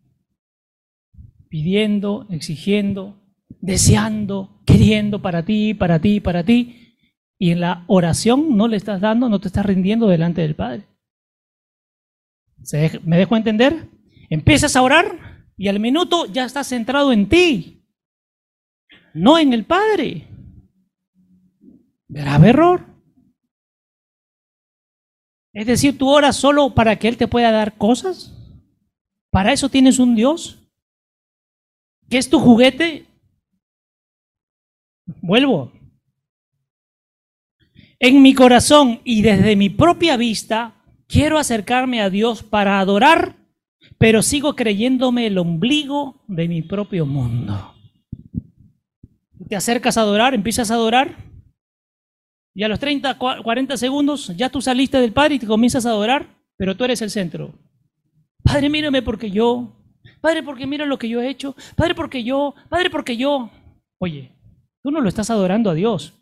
[SPEAKER 1] Pidiendo, exigiendo, deseando, queriendo para ti, para ti, para ti. Y en la oración no le estás dando, no te estás rindiendo delante del Padre. ¿Me dejo entender? Empiezas a orar y al minuto ya estás centrado en ti, no en el Padre. Grave error. Es decir, tú oras solo para que Él te pueda dar cosas. ¿Para eso tienes un Dios? ¿Qué es tu juguete? Vuelvo. En mi corazón y desde mi propia vista, quiero acercarme a Dios para adorar, pero sigo creyéndome el ombligo de mi propio mundo. Te acercas a adorar, empiezas a adorar, y a los 30, 40 segundos ya tú saliste del Padre y te comienzas a adorar, pero tú eres el centro. Padre, mírame porque yo. Padre, porque mira lo que yo he hecho. Padre, porque yo. Padre, porque yo. Oye, tú no lo estás adorando a Dios.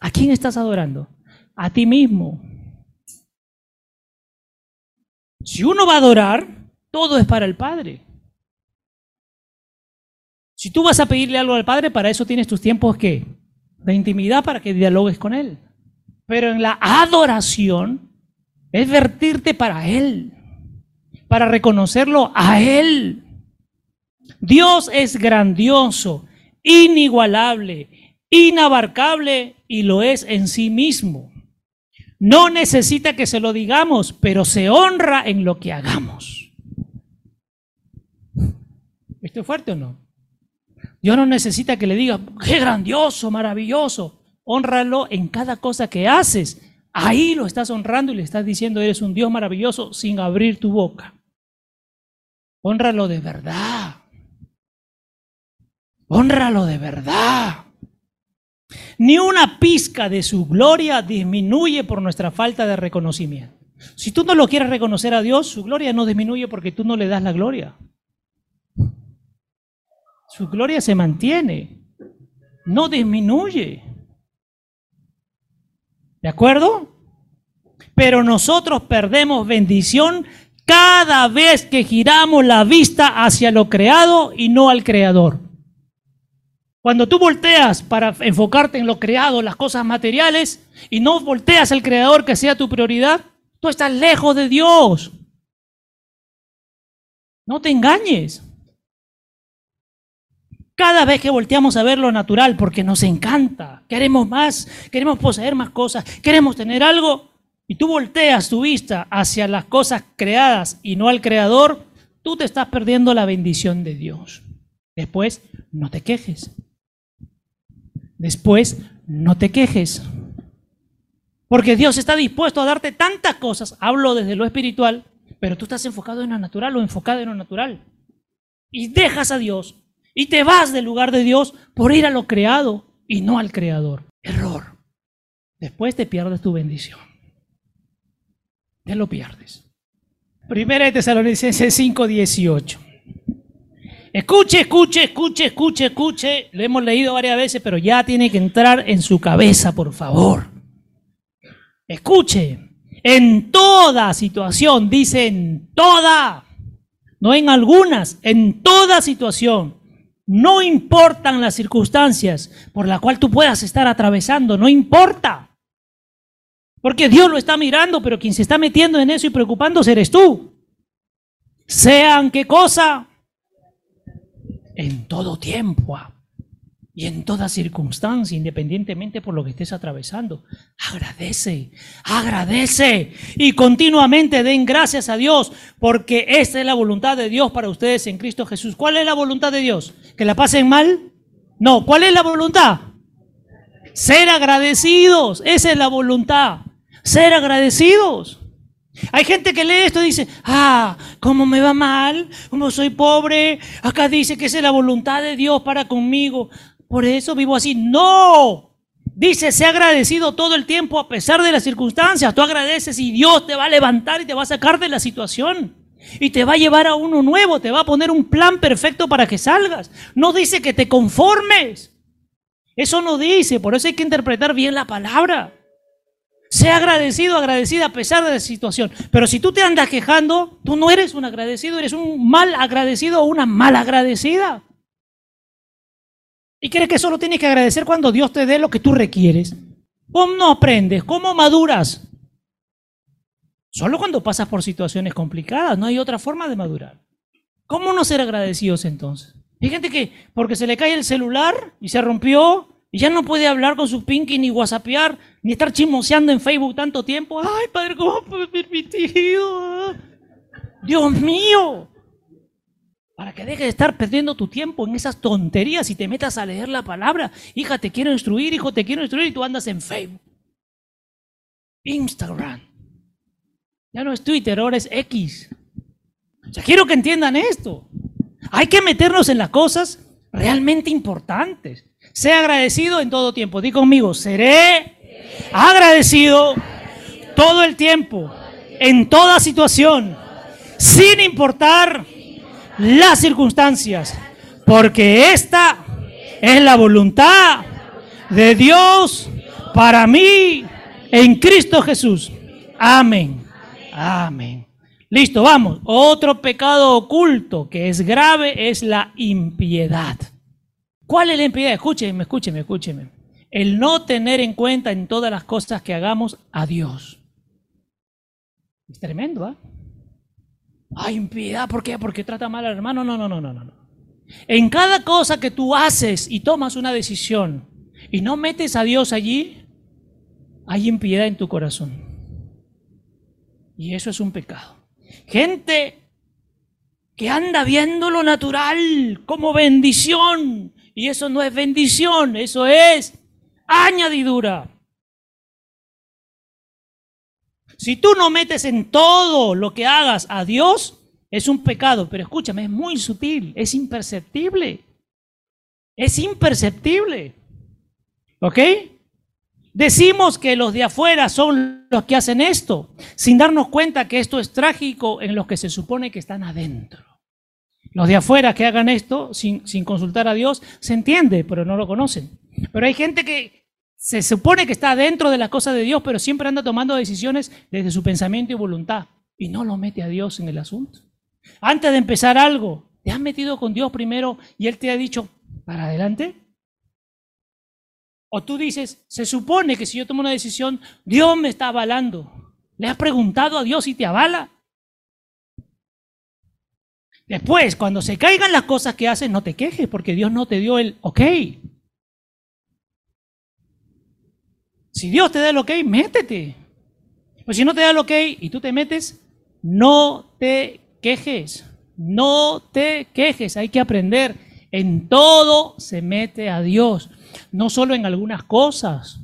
[SPEAKER 1] ¿A quién estás adorando? A ti mismo. Si uno va a adorar, todo es para el Padre. Si tú vas a pedirle algo al Padre, para eso tienes tus tiempos que de intimidad para que dialogues con Él. Pero en la adoración es vertirte para Él, para reconocerlo a Él. Dios es grandioso, inigualable, inabarcable y lo es en sí mismo. No necesita que se lo digamos, pero se honra en lo que hagamos. ¿Esto es fuerte o no? Dios no necesita que le diga, qué grandioso, maravilloso. Honralo en cada cosa que haces. Ahí lo estás honrando y le estás diciendo, eres un Dios maravilloso sin abrir tu boca. Honralo de verdad. Honralo de verdad. Ni una pizca de su gloria disminuye por nuestra falta de reconocimiento. Si tú no lo quieres reconocer a Dios, su gloria no disminuye porque tú no le das la gloria. Su gloria se mantiene. no disminuye. ¿De acuerdo? Pero nosotros perdemos bendición cada vez que giramos la vista hacia lo creado y no al creador. Cuando tú volteas para enfocarte en lo creado, las cosas materiales, y no volteas al creador que sea tu prioridad, tú estás lejos de Dios. No te engañes. Cada vez que volteamos a ver lo natural, porque nos encanta, queremos más, queremos poseer más cosas, queremos tener algo, y tú volteas tu vista hacia las cosas creadas y no al creador, tú te estás perdiendo la bendición de Dios. Después, no te quejes. Después, no te quejes. Porque Dios está dispuesto a darte tantas cosas, hablo desde lo espiritual, pero tú estás enfocado en lo natural o enfocado en lo natural. Y dejas a Dios y te vas del lugar de Dios por ir a lo creado y no al creador. Error. Después te pierdes tu bendición. Te lo pierdes. Primera de Tesalonicenses 5:18. Escuche, escuche, escuche, escuche, escuche. Lo hemos leído varias veces, pero ya tiene que entrar en su cabeza, por favor. Escuche. En toda situación, dice en toda, no en algunas, en toda situación no importan las circunstancias por las cuales tú puedas estar atravesando, no importa. Porque Dios lo está mirando, pero quien se está metiendo en eso y preocupándose eres tú. Sean qué cosa, en todo tiempo. Ah y en toda circunstancia, independientemente por lo que estés atravesando. Agradece, agradece y continuamente den gracias a Dios, porque esta es la voluntad de Dios para ustedes en Cristo Jesús. ¿Cuál es la voluntad de Dios? ¿Que la pasen mal? No, ¿cuál es la voluntad? Ser agradecidos, esa es la voluntad. Ser agradecidos. Hay gente que lee esto y dice, ah, ¿cómo me va mal? ¿Cómo soy pobre? Acá dice que esa es la voluntad de Dios para conmigo por eso vivo así. No. Dice, sé agradecido todo el tiempo a pesar de las circunstancias. Tú agradeces y Dios te va a levantar y te va a sacar de la situación. Y te va a llevar a uno nuevo, te va a poner un plan perfecto para que salgas. No dice que te conformes. Eso no dice, por eso hay que interpretar bien la palabra. Sea agradecido, agradecida a pesar de la situación. Pero si tú te andas quejando, tú no eres un agradecido, eres un mal agradecido o una mal agradecida. ¿Y crees que solo tienes que agradecer cuando Dios te dé lo que tú requieres? ¿Cómo no aprendes? ¿Cómo maduras? Solo cuando pasas por situaciones complicadas, no hay otra forma de madurar. ¿Cómo no ser agradecidos entonces? Hay gente que porque se le cae el celular y se rompió y ya no puede hablar con su pinky ni whatsappear ni estar chismoseando en Facebook tanto tiempo. Ay, padre, ¿cómo fue permitido? Dios mío, para que dejes de estar perdiendo tu tiempo en esas tonterías y te metas a leer la palabra. Hija, te quiero instruir, hijo, te quiero instruir y tú andas en Facebook. Instagram. Ya no es Twitter, ahora es X. O sea, quiero que entiendan esto. Hay que meternos en las cosas realmente importantes. Sé agradecido en todo tiempo. Di conmigo, seré agradecido todo el tiempo, en toda situación, sin importar las circunstancias, porque esta es la voluntad de Dios para mí en Cristo Jesús. Amén. Amén. Listo, vamos. Otro pecado oculto que es grave es la impiedad. ¿Cuál es la impiedad? Escúcheme, escúcheme, escúcheme. El no tener en cuenta en todas las cosas que hagamos a Dios. Es tremendo, ¿ah? Ay, impiedad, ¿por qué? Porque trata mal al hermano. No, no, no, no, no. En cada cosa que tú haces y tomas una decisión y no metes a Dios allí, hay impiedad en tu corazón. Y eso es un pecado. Gente que anda viendo lo natural como bendición. Y eso no es bendición, eso es añadidura. Si tú no metes en todo lo que hagas a Dios, es un pecado. Pero escúchame, es muy sutil, es imperceptible. Es imperceptible. ¿Ok? Decimos que los de afuera son los que hacen esto, sin darnos cuenta que esto es trágico en los que se supone que están adentro. Los de afuera que hagan esto sin, sin consultar a Dios, se entiende, pero no lo conocen. Pero hay gente que se supone que está dentro de las cosas de Dios, pero siempre anda tomando decisiones desde su pensamiento y voluntad y no lo mete a Dios en el asunto. Antes de empezar algo, ¿te has metido con Dios primero y Él te ha dicho, para adelante? O tú dices, se supone que si yo tomo una decisión, Dios me está avalando. ¿Le has preguntado a Dios si te avala? Después, cuando se caigan las cosas que haces, no te quejes porque Dios no te dio el ok. Si Dios te da el ok, métete. Pues si no te da el ok y tú te metes, no te quejes. No te quejes. Hay que aprender. En todo se mete a Dios, no solo en algunas cosas.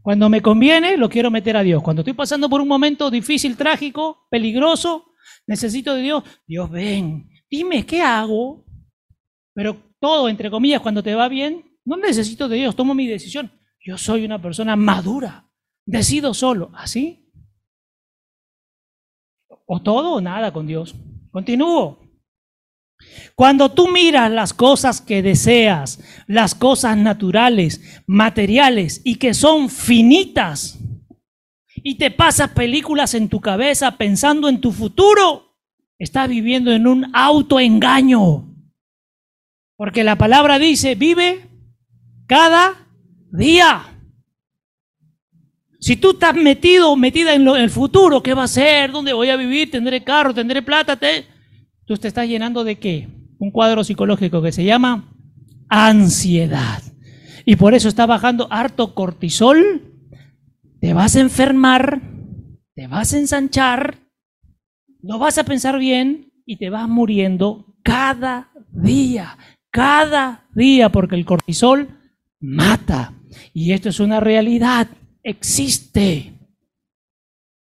[SPEAKER 1] Cuando me conviene, lo quiero meter a Dios. Cuando estoy pasando por un momento difícil, trágico, peligroso, necesito de Dios. Dios, ven, dime qué hago. Pero todo, entre comillas, cuando te va bien, no necesito de Dios, tomo mi decisión. Yo soy una persona madura, decido solo. ¿Así? O todo o nada con Dios. Continúo. Cuando tú miras las cosas que deseas, las cosas naturales, materiales y que son finitas, y te pasas películas en tu cabeza pensando en tu futuro, estás viviendo en un autoengaño. Porque la palabra dice, vive cada día. Si tú estás metido metida en, el futuro, ¿qué va a ser? ¿Dónde voy a vivir? ¿Tendré carro? ¿Tendré plata? ¿Te? Tú te estás llenando de qué? Un cuadro psicológico que se llama ansiedad. Y por eso está bajando harto cortisol. Te vas a enfermar, te vas a ensanchar, no vas a pensar bien y te vas muriendo cada día, cada día, porque el cortisol mata. Y esto es una realidad. Existe.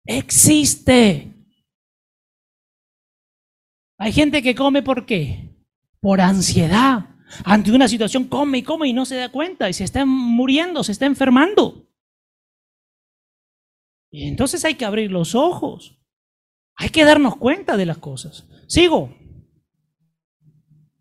[SPEAKER 1] Existe. Hay gente que come por qué? Por ansiedad. Ante una situación come y come y no se da cuenta y se está muriendo, se está enfermando. Y entonces hay que abrir los ojos. Hay que darnos cuenta de las cosas. Sigo.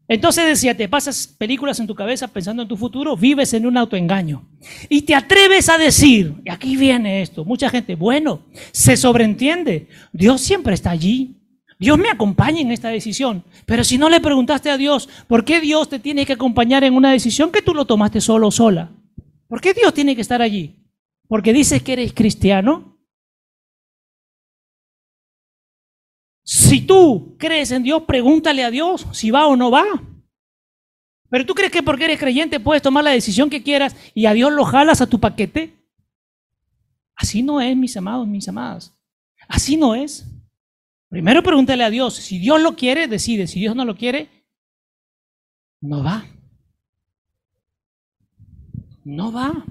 [SPEAKER 1] Entonces decía, te pasas películas en tu cabeza pensando en tu futuro, vives en un autoengaño. Y te atreves a decir, y aquí viene esto, mucha gente, bueno, se sobreentiende, Dios siempre está allí. Dios me acompaña en esta decisión. Pero si no le preguntaste a Dios, ¿por qué Dios te tiene que acompañar en una decisión que tú lo tomaste solo o sola? ¿Por qué Dios tiene que estar allí? ¿Porque dices que eres cristiano? Si tú crees en Dios, pregúntale a Dios si va o no va. Pero tú crees que porque eres creyente puedes tomar la decisión que quieras y a Dios lo jalas a tu paquete. Así no es, mis amados, mis amadas. Así no es. Primero pregúntale a Dios. Si Dios lo quiere, decide. Si Dios no lo quiere, no va. No va.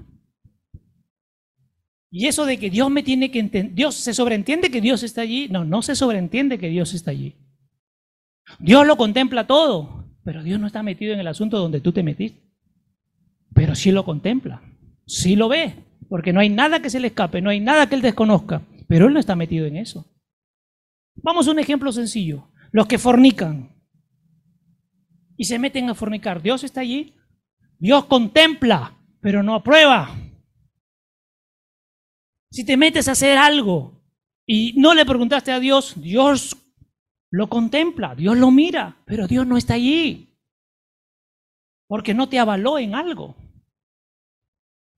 [SPEAKER 1] Y eso de que Dios me tiene que entender, Dios se sobreentiende que Dios está allí. No, no se sobreentiende que Dios está allí. Dios lo contempla todo, pero Dios no está metido en el asunto donde tú te metiste. Pero sí lo contempla, sí lo ve, porque no hay nada que se le escape, no hay nada que él desconozca, pero él no está metido en eso. Vamos a un ejemplo sencillo. Los que fornican y se meten a fornicar, Dios está allí. Dios contempla, pero no aprueba. Si te metes a hacer algo y no le preguntaste a Dios, Dios lo contempla, Dios lo mira, pero Dios no está allí. Porque no te avaló en algo.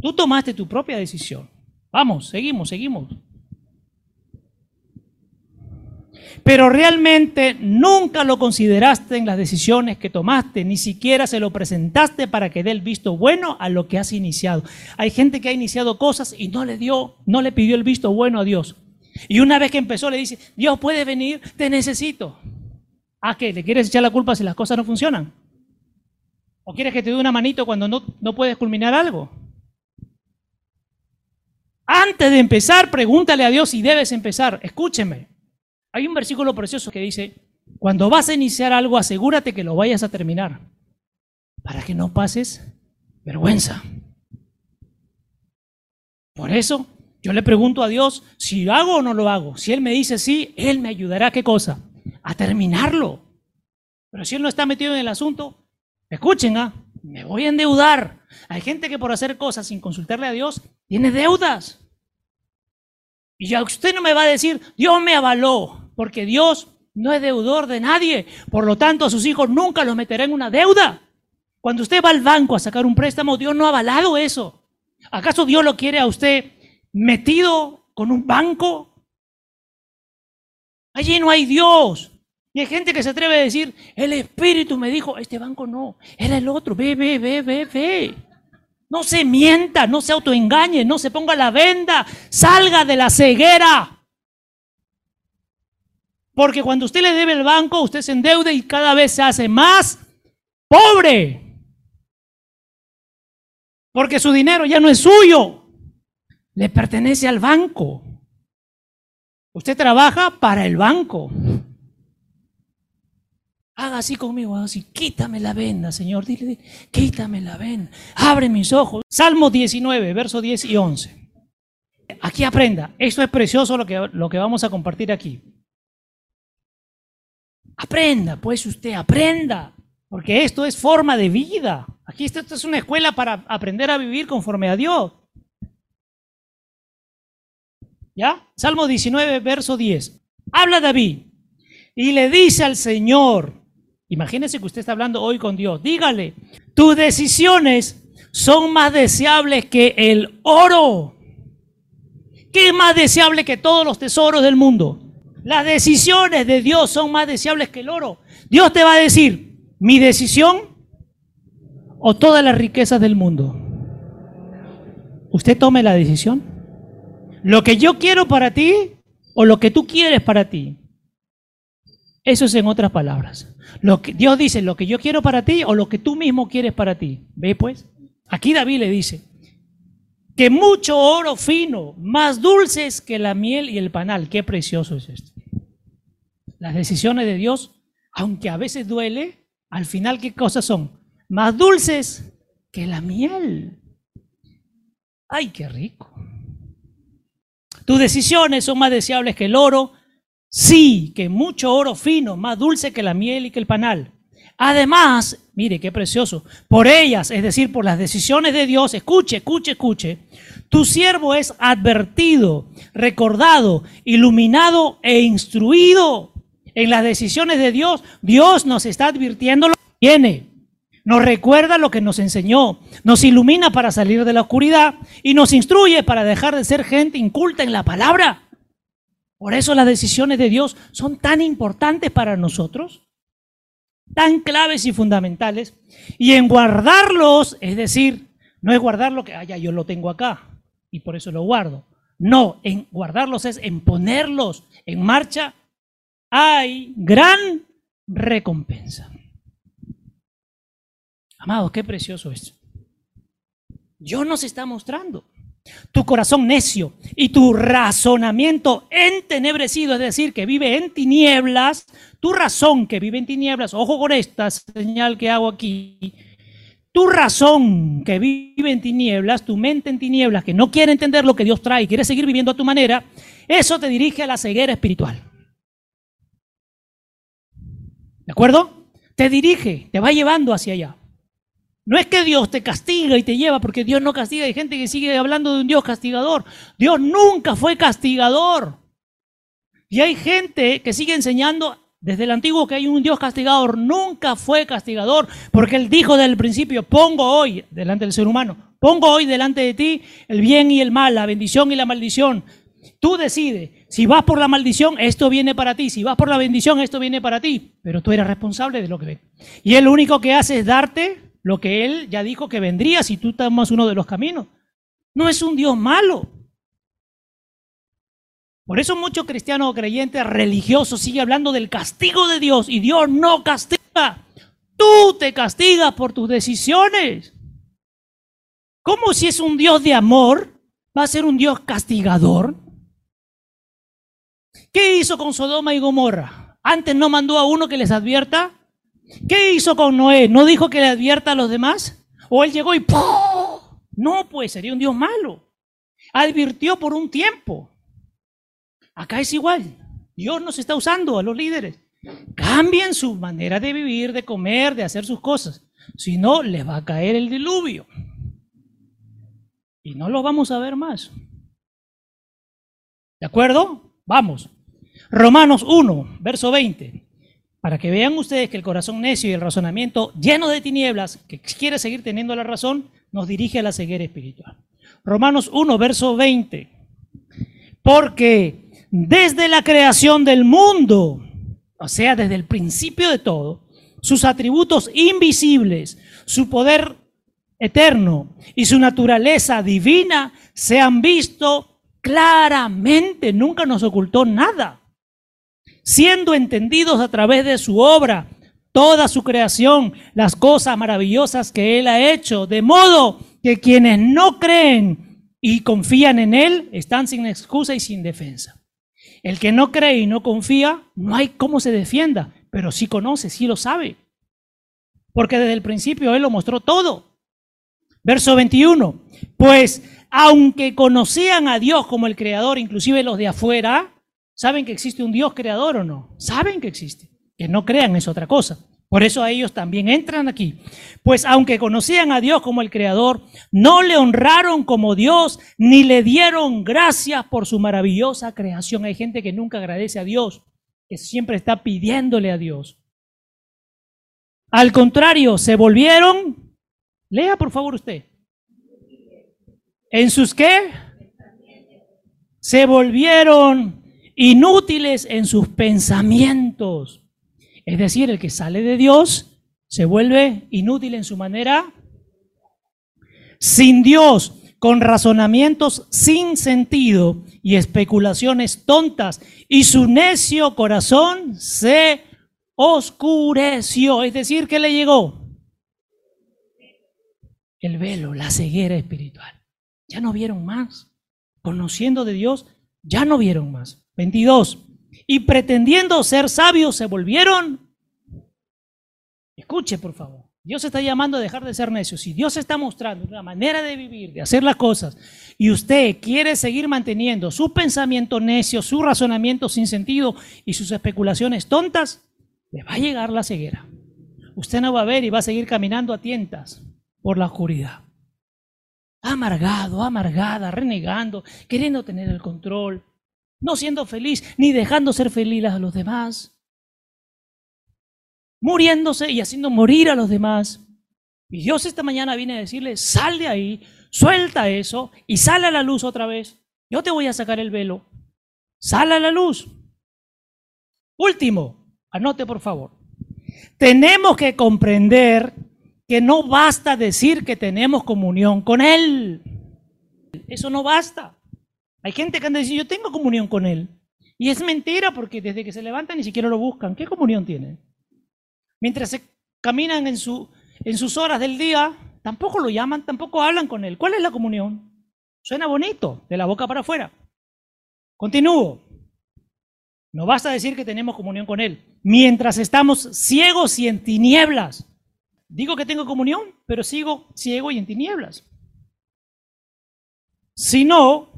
[SPEAKER 1] Tú tomaste tu propia decisión. Vamos, seguimos, seguimos. Pero realmente nunca lo consideraste en las decisiones que tomaste, ni siquiera se lo presentaste para que dé el visto bueno a lo que has iniciado. Hay gente que ha iniciado cosas y no le dio, no le pidió el visto bueno a Dios. Y una vez que empezó le dice, Dios puede venir, te necesito. ¿A qué? ¿Le quieres echar la culpa si las cosas no funcionan? ¿O quieres que te dé una manito cuando no, no puedes culminar algo? Antes de empezar, pregúntale a Dios si debes empezar. Escúcheme. Hay un versículo precioso que dice, cuando vas a iniciar algo, asegúrate que lo vayas a terminar, para que no pases vergüenza. Por eso yo le pregunto a Dios si lo hago o no lo hago. Si Él me dice sí, Él me ayudará, ¿qué cosa? A terminarlo. Pero si él no está metido en el asunto, escuchen, ¿ah? me voy a endeudar. Hay gente que por hacer cosas sin consultarle a Dios tiene deudas. Y ya usted no me va a decir, Dios me avaló, porque Dios no es deudor de nadie. Por lo tanto, a sus hijos nunca los meterá en una deuda. Cuando usted va al banco a sacar un préstamo, Dios no ha avalado eso. ¿Acaso Dios lo quiere a usted metido con un banco? Allí no hay Dios. Y hay gente que se atreve a decir, el Espíritu me dijo, este banco no, era el otro, ve, ve, ve, ve, ve. No se mienta, no se autoengañe, no se ponga la venda, salga de la ceguera. Porque cuando usted le debe el banco, usted se endeuda y cada vez se hace más pobre. Porque su dinero ya no es suyo, le pertenece al banco. Usted trabaja para el banco. Haga así conmigo, así, quítame la venda, Señor, dile, quítame la venda, abre mis ojos. Salmo 19, verso 10 y 11. Aquí aprenda, esto es precioso lo que, lo que vamos a compartir aquí. Aprenda, pues usted, aprenda, porque esto es forma de vida. Aquí esto, es una escuela para aprender a vivir conforme a Dios. ¿Ya? Salmo 19, verso 10. Habla David y le dice al Señor, Imagínese que usted está hablando hoy con Dios. Dígale, tus decisiones son más deseables que el oro. ¿Qué es más deseable que todos los tesoros del mundo? Las decisiones de Dios son más deseables que el oro. Dios te va a decir, mi decisión o todas las riquezas del mundo. Usted tome la decisión. Lo que yo quiero para ti o lo que tú quieres para ti. Eso es en otras palabras. Lo que, Dios dice, lo que yo quiero para ti o lo que tú mismo quieres para ti. ¿Ve pues? Aquí David le dice, que mucho oro fino, más dulces que la miel y el panal. Qué precioso es esto. Las decisiones de Dios, aunque a veces duele, al final qué cosas son? Más dulces que la miel. Ay, qué rico. Tus decisiones son más deseables que el oro, Sí, que mucho oro fino, más dulce que la miel y que el panal. Además, mire qué precioso, por ellas, es decir, por las decisiones de Dios, escuche, escuche, escuche, tu siervo es advertido, recordado, iluminado e instruido en las decisiones de Dios. Dios nos está advirtiendo lo que viene. Nos recuerda lo que nos enseñó, nos ilumina para salir de la oscuridad y nos instruye para dejar de ser gente inculta en la palabra. Por eso las decisiones de Dios son tan importantes para nosotros, tan claves y fundamentales. Y en guardarlos, es decir, no es guardar lo que, ah, yo lo tengo acá y por eso lo guardo. No, en guardarlos es en ponerlos en marcha. Hay gran recompensa. Amados, qué precioso es. Dios nos está mostrando tu corazón necio y tu razonamiento entenebrecido, es decir, que vive en tinieblas, tu razón que vive en tinieblas, ojo con esta señal que hago aquí, tu razón que vive en tinieblas, tu mente en tinieblas, que no quiere entender lo que Dios trae y quiere seguir viviendo a tu manera, eso te dirige a la ceguera espiritual. ¿De acuerdo? Te dirige, te va llevando hacia allá. No es que Dios te castiga y te lleva, porque Dios no castiga. Hay gente que sigue hablando de un Dios castigador. Dios nunca fue castigador. Y hay gente que sigue enseñando desde el antiguo que hay un Dios castigador. Nunca fue castigador, porque Él dijo desde el principio, pongo hoy, delante del ser humano, pongo hoy delante de ti el bien y el mal, la bendición y la maldición. Tú decides, si vas por la maldición, esto viene para ti. Si vas por la bendición, esto viene para ti. Pero tú eres responsable de lo que ve. Y Él lo único que hace es darte lo que Él ya dijo que vendría si tú tomas uno de los caminos. No es un Dios malo. Por eso muchos cristianos creyentes religiosos siguen hablando del castigo de Dios y Dios no castiga. Tú te castigas por tus decisiones. ¿Cómo si es un Dios de amor va a ser un Dios castigador? ¿Qué hizo con Sodoma y Gomorra? Antes no mandó a uno que les advierta ¿Qué hizo con Noé? ¿No dijo que le advierta a los demás? ¿O él llegó y ¡pum! No, pues sería un Dios malo. Advirtió por un tiempo. Acá es igual. Dios nos está usando a los líderes. Cambien su manera de vivir, de comer, de hacer sus cosas. Si no, les va a caer el diluvio. Y no lo vamos a ver más. ¿De acuerdo? Vamos. Romanos 1, verso 20. Para que vean ustedes que el corazón necio y el razonamiento lleno de tinieblas, que quiere seguir teniendo la razón, nos dirige a la ceguera espiritual. Romanos 1, verso 20. Porque desde la creación del mundo, o sea, desde el principio de todo, sus atributos invisibles, su poder eterno y su naturaleza divina se han visto claramente, nunca nos ocultó nada, siendo entendidos a través de su obra, toda su creación, las cosas maravillosas que Él ha hecho, de modo que quienes no creen y confían en Él están sin excusa y sin defensa. El que no cree y no confía, no hay cómo se defienda, pero sí conoce, sí lo sabe. Porque desde el principio Él lo mostró todo. Verso 21. Pues aunque conocían a Dios como el creador, inclusive los de afuera, ¿saben que existe un Dios creador o no? Saben que existe. Que no crean es otra cosa. Por eso a ellos también entran aquí. Pues aunque conocían a Dios como el Creador, no le honraron como Dios, ni le dieron gracias por su maravillosa creación. Hay gente que nunca agradece a Dios, que siempre está pidiéndole a Dios. Al contrario, se volvieron, lea por favor usted, ¿en sus qué? Se volvieron inútiles en sus pensamientos es decir, el que sale de Dios se vuelve inútil en su manera. Sin Dios, con razonamientos sin sentido y especulaciones tontas, y su necio corazón se oscureció. Es decir, ¿qué le llegó? El velo, la ceguera espiritual. Ya no vieron más. Conociendo de Dios, ya no vieron más. 22 y pretendiendo ser sabios se volvieron. Escuche, por favor. Dios está llamando a dejar de ser necios. Si Dios está mostrando una manera de vivir, de hacer las cosas, y usted quiere seguir manteniendo su pensamiento necio, su razonamiento sin sentido y sus especulaciones tontas, le va a llegar la ceguera. Usted no va a ver y va a seguir caminando a tientas por la oscuridad. Amargado, amargada, renegando, queriendo tener el control, no siendo feliz, ni dejando ser feliz a los demás, muriéndose y haciendo morir a los demás. Y Dios esta mañana viene a decirle, sal de ahí, suelta eso y sale a la luz otra vez. Yo te voy a sacar el velo. Sal a la luz. Último, anote por favor. Tenemos que comprender que no basta decir que tenemos comunión con Él. Eso no basta. Hay gente que anda diciendo, yo tengo comunión con Él. Y es mentira porque desde que se levantan ni siquiera lo buscan. ¿Qué comunión tienen? Mientras se caminan en, su, en sus horas del día, tampoco lo llaman, tampoco hablan con Él. ¿Cuál es la comunión? Suena bonito, de la boca para afuera. Continúo. No basta decir que tenemos comunión con Él. Mientras estamos ciegos y en tinieblas. Digo que tengo comunión, pero sigo ciego y en tinieblas. Si no,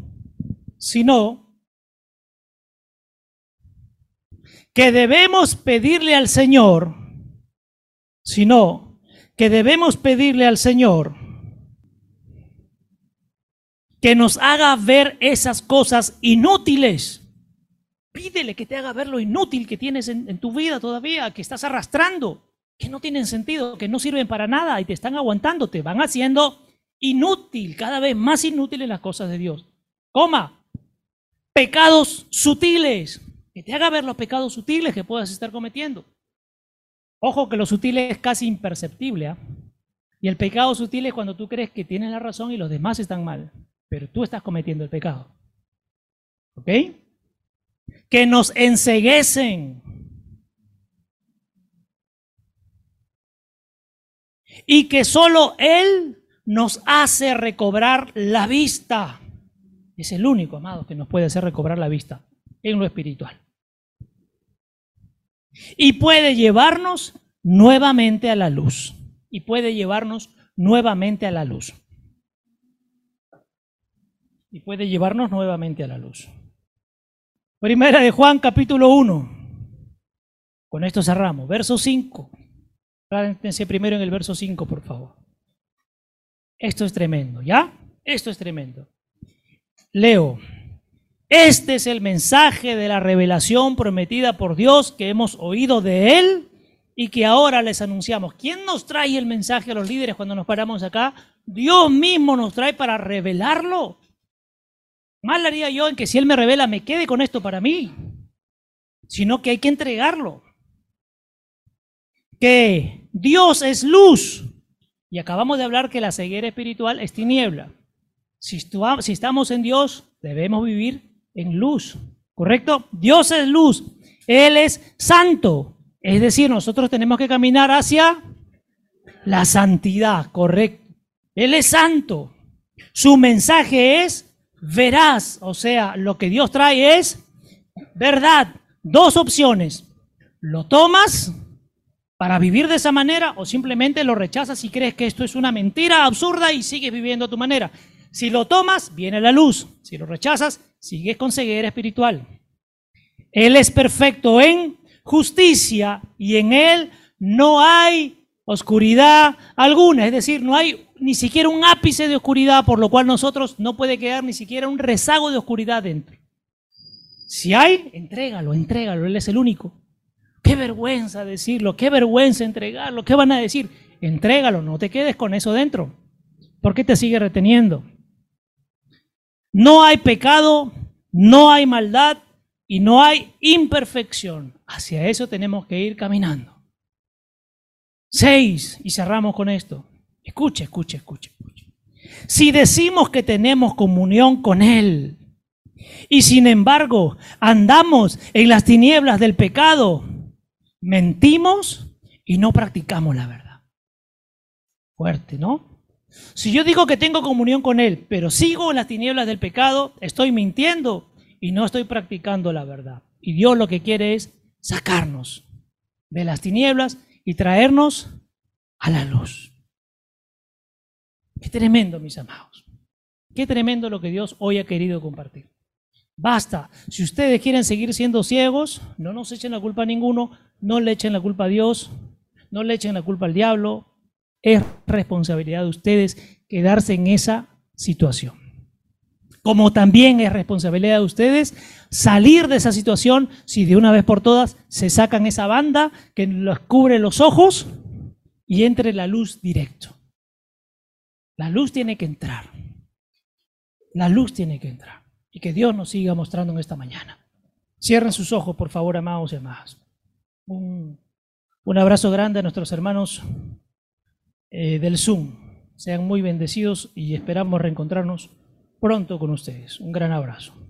[SPEAKER 1] sino que debemos pedirle al Señor, sino que debemos pedirle al Señor que nos haga ver esas cosas inútiles. Pídele que te haga ver lo inútil que tienes en, tu vida todavía, que estás arrastrando, que no tienen sentido, que no sirven para nada y te están aguantando, te van haciendo inútil, cada vez más inútiles las cosas de Dios. Coma, pecados sutiles, que te haga ver los pecados sutiles que puedas estar cometiendo. Ojo que lo sutil es casi imperceptible. ¿ah? Y el pecado sutil es cuando tú crees que tienes la razón y los demás están mal, pero tú estás cometiendo el pecado. ¿Ok? Que nos enseguecen. Y que solo Él nos hace recobrar la vista. Es el único, amado, que nos puede hacer recobrar la vista en lo espiritual. Y puede llevarnos nuevamente a la luz. Y puede llevarnos nuevamente a la luz. Y puede llevarnos nuevamente a la luz. Primera de Juan capítulo 1. Con esto cerramos. Verso 5. Párense primero en el verso 5, por favor. Esto es tremendo, ¿ya? Esto es tremendo. Leo. Este es el mensaje de la revelación prometida por Dios que hemos oído de Él y que ahora les anunciamos. ¿Quién nos trae el mensaje a los líderes cuando nos paramos acá? Dios mismo nos trae para revelarlo. Mal haría yo en que si Él me revela me quede con esto para mí, sino que hay que entregarlo. Que Dios es luz. Y acabamos de hablar que la ceguera espiritual es tiniebla. Si, estamos en Dios, debemos vivir en luz. ¿Correcto? Dios es luz. Él es santo. Es decir, nosotros tenemos que caminar hacia la santidad, correcto. Él es santo. Su mensaje es veraz, o sea, lo que Dios trae es verdad. Dos opciones. Lo tomas para vivir de esa manera o simplemente lo rechazas y crees que esto es una mentira absurda y sigues viviendo a tu manera. Si lo tomas, viene la luz. Si lo rechazas, sigues con ceguera espiritual. Él es perfecto en justicia y en Él no hay oscuridad alguna. Es decir, no hay ni siquiera un ápice de oscuridad, por lo cual nosotros no puede quedar ni siquiera un rezago de oscuridad dentro. Si hay, entrégalo, entrégalo, Él es el único. Qué vergüenza decirlo, qué vergüenza entregarlo, ¿qué van a decir? Entrégalo, no te quedes con eso dentro. ¿Por qué te sigue reteniendo? No hay pecado, no hay maldad y no hay imperfección. Hacia eso tenemos que ir caminando. Seis, y cerramos con esto. Escuche, escuche, escuche. Si decimos que tenemos comunión con Él y sin embargo andamos en las tinieblas del pecado, mentimos y no practicamos la verdad. Fuerte, ¿no? Si yo digo que tengo comunión con Él, pero sigo en las tinieblas del pecado, estoy mintiendo y no estoy practicando la verdad. Y Dios lo que quiere es sacarnos de las tinieblas y traernos a la luz. Qué tremendo, mis amados. Qué tremendo lo que Dios hoy ha querido compartir. Basta. Si ustedes quieren seguir siendo ciegos, no nos echen la culpa a ninguno, no le echen la culpa a Dios, no le echen la culpa al diablo, es responsabilidad de ustedes quedarse en esa situación. Como también es responsabilidad de ustedes salir de esa situación si de una vez por todas se sacan esa banda que les cubre los ojos y entre la luz directo. La luz tiene que entrar. La luz tiene que entrar. Y que Dios nos siga mostrando en esta mañana. Cierren sus ojos, por favor, amados y amadas. Un, un abrazo grande a nuestros hermanos eh, del Zoom. Sean muy bendecidos y esperamos reencontrarnos pronto con ustedes. Un gran abrazo.